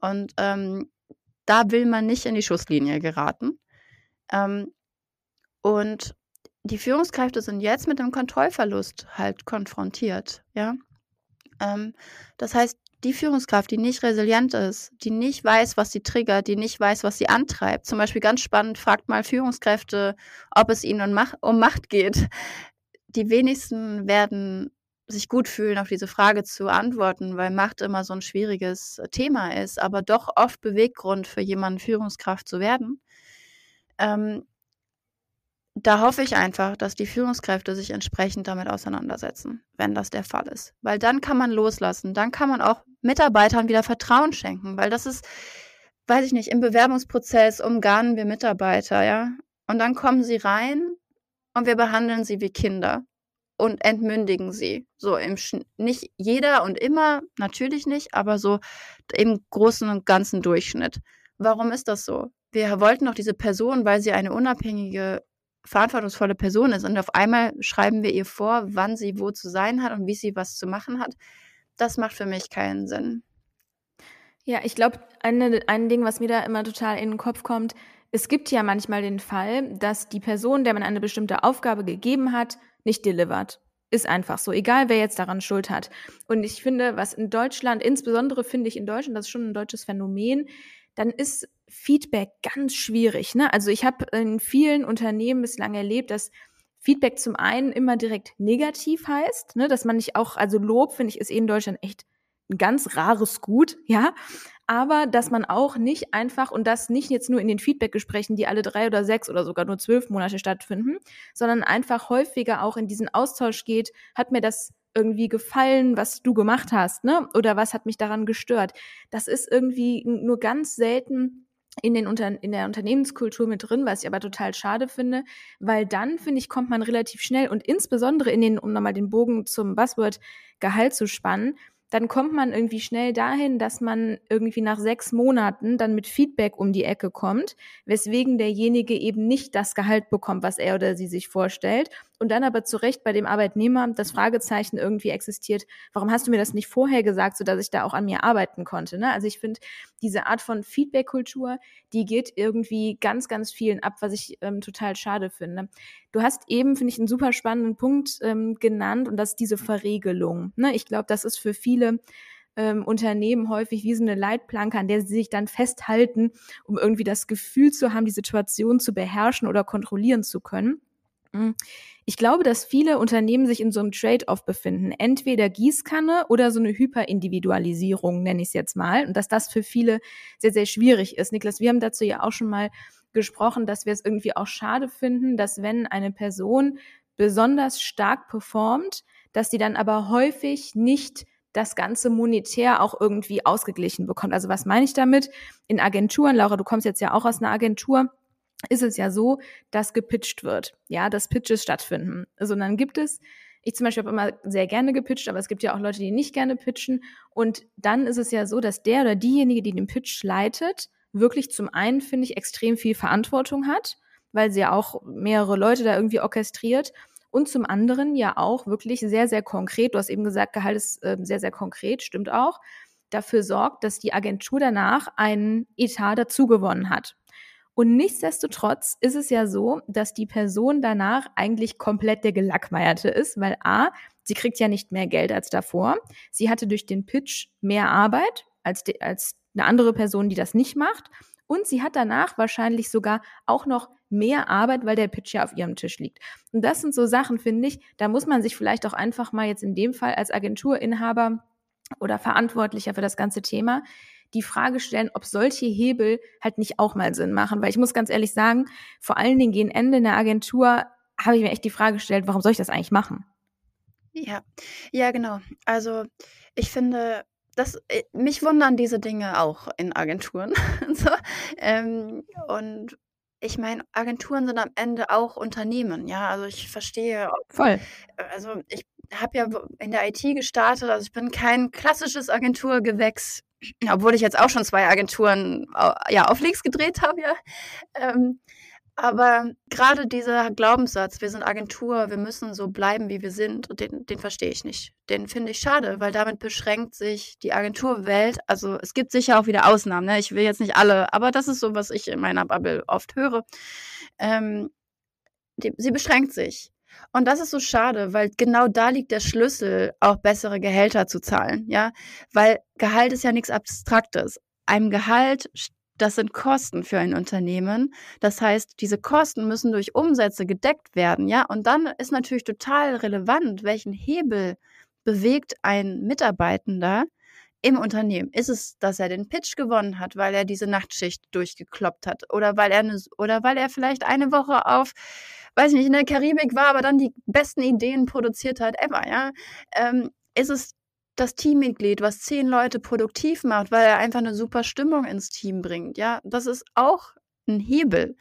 Und ähm, da will man nicht in die Schusslinie geraten. Ähm, und die Führungskräfte sind jetzt mit dem Kontrollverlust halt konfrontiert, ja. Ähm, das heißt, die Führungskraft, die nicht resilient ist, die nicht weiß, was sie triggert, die nicht weiß, was sie antreibt. Zum Beispiel ganz spannend, fragt mal Führungskräfte, ob es ihnen um Macht, geht. Die wenigsten werden sich gut fühlen, auf diese Frage zu antworten, weil Macht immer so ein schwieriges Thema ist, aber doch oft Beweggrund für jemanden Führungskraft zu werden. Ähm, da hoffe ich einfach, dass die Führungskräfte sich entsprechend damit auseinandersetzen, wenn das der Fall ist. Weil dann kann man loslassen, dann kann man auch Mitarbeitern wieder Vertrauen schenken, weil das ist, weiß ich nicht, im Bewerbungsprozess umgarnen wir Mitarbeiter, ja. Und dann kommen sie rein und wir behandeln sie wie Kinder und entmündigen sie. So im Sch nicht jeder und immer, natürlich nicht, aber so im großen und ganzen Durchschnitt. Warum ist das so? Wir wollten doch diese Person, weil sie eine unabhängige verantwortungsvolle Person ist und auf einmal schreiben wir ihr vor, wann sie wo zu sein hat und wie sie was zu machen hat, das macht für mich keinen Sinn. Ja, ich glaube, ein Ding, was mir da immer total in den Kopf kommt, es gibt ja manchmal den Fall, dass die Person, der man eine bestimmte Aufgabe gegeben hat, nicht delivert. Ist einfach so, egal wer jetzt daran Schuld hat. Und ich finde, was in Deutschland, insbesondere finde ich in Deutschland, das ist schon ein deutsches Phänomen, dann ist Feedback ganz schwierig. Ne? Also ich habe in vielen Unternehmen bislang erlebt, dass Feedback zum einen immer direkt negativ heißt, ne? dass man nicht auch, also Lob finde ich ist eh in Deutschland echt ein ganz rares Gut, [laughs] ja. Aber dass man auch nicht einfach, und das nicht jetzt nur in den Feedbackgesprächen, die alle drei oder sechs oder sogar nur zwölf Monate stattfinden, sondern einfach häufiger auch in diesen Austausch geht, hat mir das irgendwie gefallen, was du gemacht hast, ne? Oder was hat mich daran gestört? Das ist irgendwie nur ganz selten in, den Unter in der Unternehmenskultur mit drin, was ich aber total schade finde, weil dann, finde ich, kommt man relativ schnell und insbesondere in den, um nochmal den Bogen zum Buzzword Gehalt zu spannen, dann kommt man irgendwie schnell dahin, dass man irgendwie nach sechs Monaten dann mit Feedback um die Ecke kommt, weswegen derjenige eben nicht das Gehalt bekommt, was er oder sie sich vorstellt und dann aber zu Recht bei dem Arbeitnehmer das Fragezeichen irgendwie existiert, warum hast du mir das nicht vorher gesagt, sodass ich da auch an mir arbeiten konnte. Ne? Also ich finde, diese Art von Feedback-Kultur, die geht irgendwie ganz, ganz vielen ab, was ich ähm, total schade finde. Du hast eben, finde ich, einen super spannenden Punkt ähm, genannt und das ist diese Verregelung. Ne? Ich glaube, das ist für viele ähm, Unternehmen häufig wie so eine Leitplanke, an der sie sich dann festhalten, um irgendwie das Gefühl zu haben, die Situation zu beherrschen oder kontrollieren zu können. Hm. Ich glaube, dass viele Unternehmen sich in so einem Trade-off befinden. Entweder Gießkanne oder so eine Hyperindividualisierung, nenne ich es jetzt mal. Und dass das für viele sehr, sehr schwierig ist. Niklas, wir haben dazu ja auch schon mal gesprochen, dass wir es irgendwie auch schade finden, dass wenn eine Person besonders stark performt, dass die dann aber häufig nicht das Ganze monetär auch irgendwie ausgeglichen bekommt. Also was meine ich damit? In Agenturen, Laura, du kommst jetzt ja auch aus einer Agentur, ist es ja so, dass gepitcht wird, ja, dass Pitches stattfinden. Also dann gibt es, ich zum Beispiel habe immer sehr gerne gepitcht, aber es gibt ja auch Leute, die nicht gerne pitchen. Und dann ist es ja so, dass der oder diejenige, die den Pitch leitet, wirklich zum einen, finde ich, extrem viel Verantwortung hat, weil sie ja auch mehrere Leute da irgendwie orchestriert und zum anderen ja auch wirklich sehr, sehr konkret, du hast eben gesagt, Gehalt ist äh, sehr, sehr konkret, stimmt auch, dafür sorgt, dass die Agentur danach einen Etat dazugewonnen hat. Und nichtsdestotrotz ist es ja so, dass die Person danach eigentlich komplett der Gelackmeierte ist, weil A, sie kriegt ja nicht mehr Geld als davor. Sie hatte durch den Pitch mehr Arbeit als, die, als eine andere Person, die das nicht macht. Und sie hat danach wahrscheinlich sogar auch noch mehr Arbeit, weil der Pitch ja auf ihrem Tisch liegt. Und das sind so Sachen, finde ich, da muss man sich vielleicht auch einfach mal jetzt in dem Fall als Agenturinhaber oder Verantwortlicher für das ganze Thema die Frage stellen, ob solche Hebel halt nicht auch mal Sinn machen. Weil ich muss ganz ehrlich sagen, vor allen Dingen gegen Ende in der Agentur habe ich mir echt die Frage gestellt, warum soll ich das eigentlich machen? Ja, ja, genau. Also ich finde, das, äh, mich wundern diese Dinge auch in Agenturen. [laughs] so, ähm, und ich meine, Agenturen sind am Ende auch Unternehmen, ja. Also ich verstehe. Voll. Also ich habe ja in der IT gestartet, also ich bin kein klassisches Agenturgewächs, [clears throat] obwohl ich jetzt auch schon zwei Agenturen ja, auf Links gedreht habe, ja. Ähm, aber gerade dieser Glaubenssatz, wir sind Agentur, wir müssen so bleiben, wie wir sind, den, den verstehe ich nicht. Den finde ich schade, weil damit beschränkt sich die Agenturwelt. Also es gibt sicher auch wieder Ausnahmen, ne? ich will jetzt nicht alle, aber das ist so, was ich in meiner Bubble oft höre. Ähm, die, sie beschränkt sich. Und das ist so schade, weil genau da liegt der Schlüssel, auch bessere Gehälter zu zahlen, ja, weil Gehalt ist ja nichts Abstraktes. Einem Gehalt das sind Kosten für ein Unternehmen. Das heißt, diese Kosten müssen durch Umsätze gedeckt werden, ja. Und dann ist natürlich total relevant, welchen Hebel bewegt ein Mitarbeitender im Unternehmen. Ist es, dass er den Pitch gewonnen hat, weil er diese Nachtschicht durchgekloppt hat oder weil er eine, oder weil er vielleicht eine Woche auf, weiß nicht, in der Karibik war, aber dann die besten Ideen produziert hat ever, ja? Ähm, ist es das Teammitglied, was zehn Leute produktiv macht, weil er einfach eine super Stimmung ins Team bringt. Ja, das ist auch ein Hebel.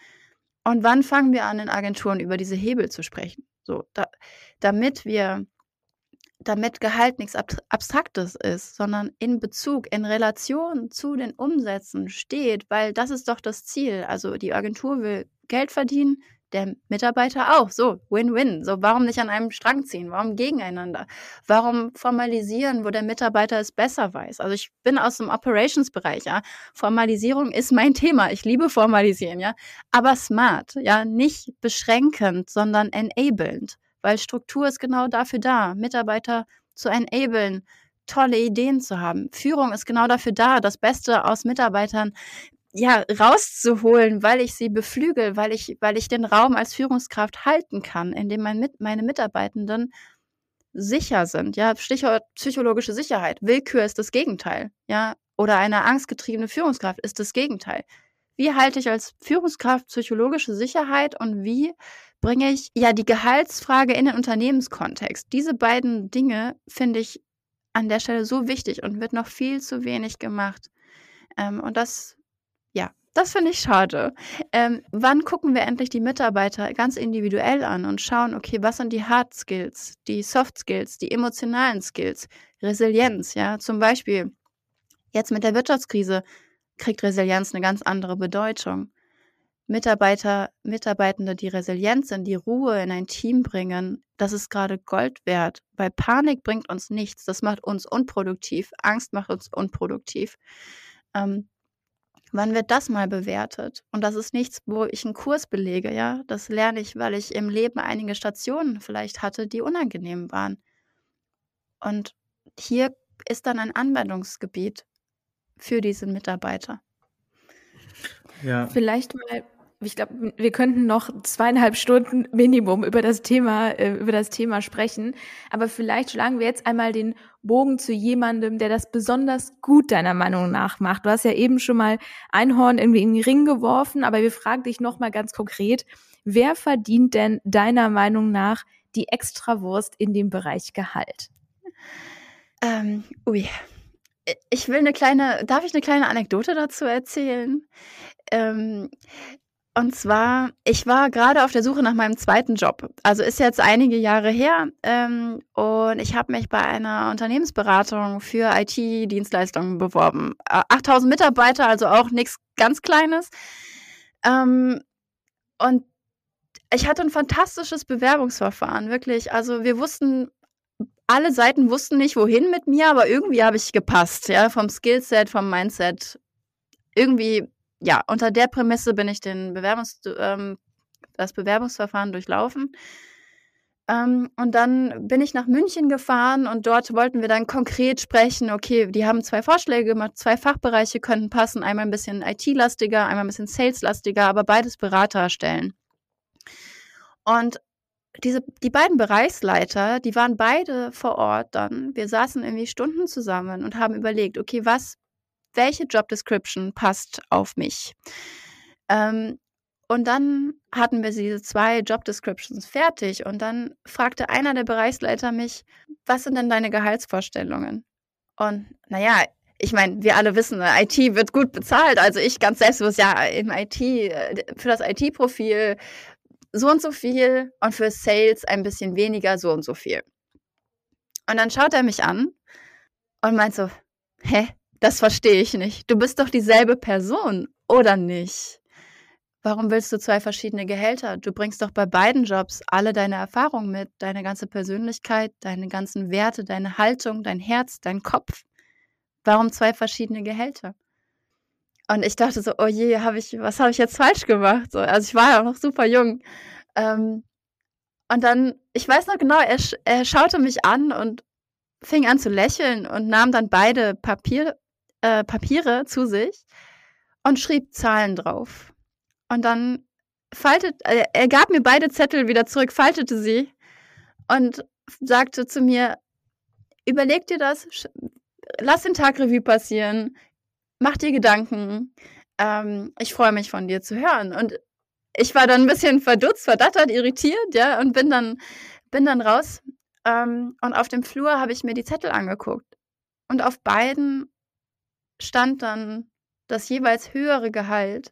Und wann fangen wir an, in Agenturen über diese Hebel zu sprechen? So, da, damit wir, damit Gehalt nichts Abstraktes ist, sondern in Bezug, in Relation zu den Umsätzen steht, weil das ist doch das Ziel. Also die Agentur will Geld verdienen, der Mitarbeiter auch. So, Win-Win. So, warum nicht an einem Strang ziehen? Warum gegeneinander? Warum formalisieren, wo der Mitarbeiter es besser weiß? Also ich bin aus dem Operations-Bereich, ja. Formalisierung ist mein Thema. Ich liebe Formalisieren, ja. Aber smart, ja. Nicht beschränkend, sondern enablend. Weil Struktur ist genau dafür da, Mitarbeiter zu enablen, tolle Ideen zu haben. Führung ist genau dafür da, das Beste aus Mitarbeitern ja, rauszuholen, weil ich sie beflügel, weil ich, weil ich den Raum als Führungskraft halten kann, in dem mein, meine Mitarbeitenden sicher sind. Ja, Stichwort psychologische Sicherheit. Willkür ist das Gegenteil. Ja, oder eine angstgetriebene Führungskraft ist das Gegenteil. Wie halte ich als Führungskraft psychologische Sicherheit und wie bringe ich ja die Gehaltsfrage in den Unternehmenskontext? Diese beiden Dinge finde ich an der Stelle so wichtig und wird noch viel zu wenig gemacht. Ähm, und das das finde ich schade. Ähm, wann gucken wir endlich die Mitarbeiter ganz individuell an und schauen, okay, was sind die Hard Skills, die Soft Skills, die emotionalen Skills, Resilienz, ja, zum Beispiel jetzt mit der Wirtschaftskrise kriegt Resilienz eine ganz andere Bedeutung. Mitarbeiter, Mitarbeitende, die resilient sind, die Ruhe in ein Team bringen, das ist gerade Gold wert. Weil Panik bringt uns nichts. Das macht uns unproduktiv. Angst macht uns unproduktiv. Ähm, wann wird das mal bewertet? Und das ist nichts, wo ich einen Kurs belege, ja. Das lerne ich, weil ich im Leben einige Stationen vielleicht hatte, die unangenehm waren. Und hier ist dann ein Anwendungsgebiet für diese Mitarbeiter. Ja. Vielleicht mal ich glaube, wir könnten noch zweieinhalb Stunden Minimum über das Thema, äh, über das Thema sprechen. Aber vielleicht schlagen wir jetzt einmal den Bogen zu jemandem, der das besonders gut deiner Meinung nach macht. Du hast ja eben schon mal Einhorn irgendwie in den Ring geworfen, aber wir fragen dich noch mal ganz konkret: Wer verdient denn deiner Meinung nach die Extrawurst in dem Bereich Gehalt? Ähm, ui. Ich will eine kleine, darf ich eine kleine Anekdote dazu erzählen? Ähm, und zwar, ich war gerade auf der Suche nach meinem zweiten Job. Also ist jetzt einige Jahre her ähm, und ich habe mich bei einer Unternehmensberatung für IT-Dienstleistungen beworben. 8000 äh, Mitarbeiter, also auch nichts ganz Kleines. Ähm, und ich hatte ein fantastisches Bewerbungsverfahren, wirklich. Also wir wussten, alle Seiten wussten nicht, wohin mit mir, aber irgendwie habe ich gepasst, ja, vom Skillset, vom Mindset. Irgendwie ja, unter der Prämisse bin ich den Bewerbungs ähm, das Bewerbungsverfahren durchlaufen. Ähm, und dann bin ich nach München gefahren und dort wollten wir dann konkret sprechen, okay, die haben zwei Vorschläge gemacht, zwei Fachbereiche könnten passen, einmal ein bisschen IT-lastiger, einmal ein bisschen Sales-lastiger, aber beides Beraterstellen. Und diese, die beiden Bereichsleiter, die waren beide vor Ort dann. Wir saßen irgendwie Stunden zusammen und haben überlegt, okay, was welche Job Description passt auf mich. Ähm, und dann hatten wir diese zwei Job Descriptions fertig und dann fragte einer der Bereichsleiter mich, was sind denn deine Gehaltsvorstellungen? Und naja, ich meine, wir alle wissen, IT wird gut bezahlt. Also ich ganz selbstbewusst, ja, im IT, äh, für das IT-Profil so und so viel und für Sales ein bisschen weniger, so und so viel. Und dann schaut er mich an und meint so, hä, das verstehe ich nicht. Du bist doch dieselbe Person, oder nicht? Warum willst du zwei verschiedene Gehälter? Du bringst doch bei beiden Jobs alle deine Erfahrungen mit, deine ganze Persönlichkeit, deine ganzen Werte, deine Haltung, dein Herz, dein Kopf. Warum zwei verschiedene Gehälter? Und ich dachte so, oh je, hab ich, was habe ich jetzt falsch gemacht? So, also ich war ja auch noch super jung. Ähm, und dann, ich weiß noch genau, er, er schaute mich an und fing an zu lächeln und nahm dann beide Papier, äh, Papiere zu sich und schrieb Zahlen drauf. Und dann faltet, äh, er gab mir beide Zettel wieder zurück, faltete sie und sagte zu mir, überleg dir das, lass den Tag Revue passieren, mach dir Gedanken. Ähm, ich freue mich von dir zu hören. Und ich war dann ein bisschen verdutzt, verdattert, irritiert, ja, und bin dann, bin dann raus. Ähm, und auf dem Flur habe ich mir die Zettel angeguckt. Und auf beiden stand dann das jeweils höhere Gehalt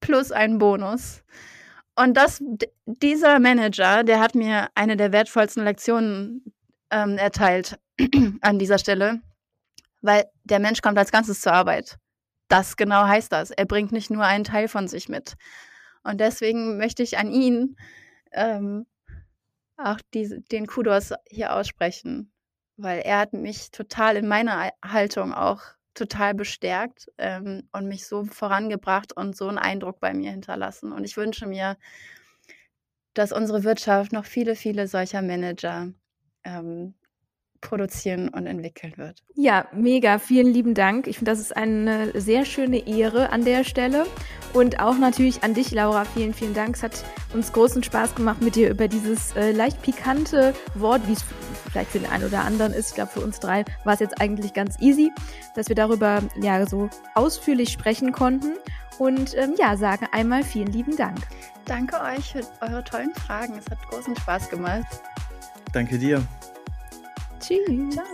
plus ein Bonus. Und das, dieser Manager, der hat mir eine der wertvollsten Lektionen ähm, erteilt [clears throat] an dieser Stelle, weil der Mensch kommt als Ganzes zur Arbeit. Das genau heißt das. Er bringt nicht nur einen Teil von sich mit. Und deswegen möchte ich an ihn ähm, auch diese, den Kudos hier aussprechen, weil er hat mich total in meiner Haltung auch total bestärkt ähm, und mich so vorangebracht und so einen Eindruck bei mir hinterlassen. Und ich wünsche mir, dass unsere Wirtschaft noch viele, viele solcher Manager ähm, produzieren und entwickeln wird. Ja, mega. Vielen lieben Dank. Ich finde, das ist eine sehr schöne Ehre an der Stelle. Und auch natürlich an dich, Laura. Vielen, vielen Dank. Es hat uns großen Spaß gemacht, mit dir über dieses äh, leicht pikante Wort, wie es vielleicht für den einen oder anderen ist. Ich glaube, für uns drei war es jetzt eigentlich ganz easy, dass wir darüber ja so ausführlich sprechen konnten. Und ähm, ja, sagen einmal vielen lieben Dank. Danke euch für eure tollen Fragen. Es hat großen Spaß gemacht. Danke dir. Tschüss. Ciao.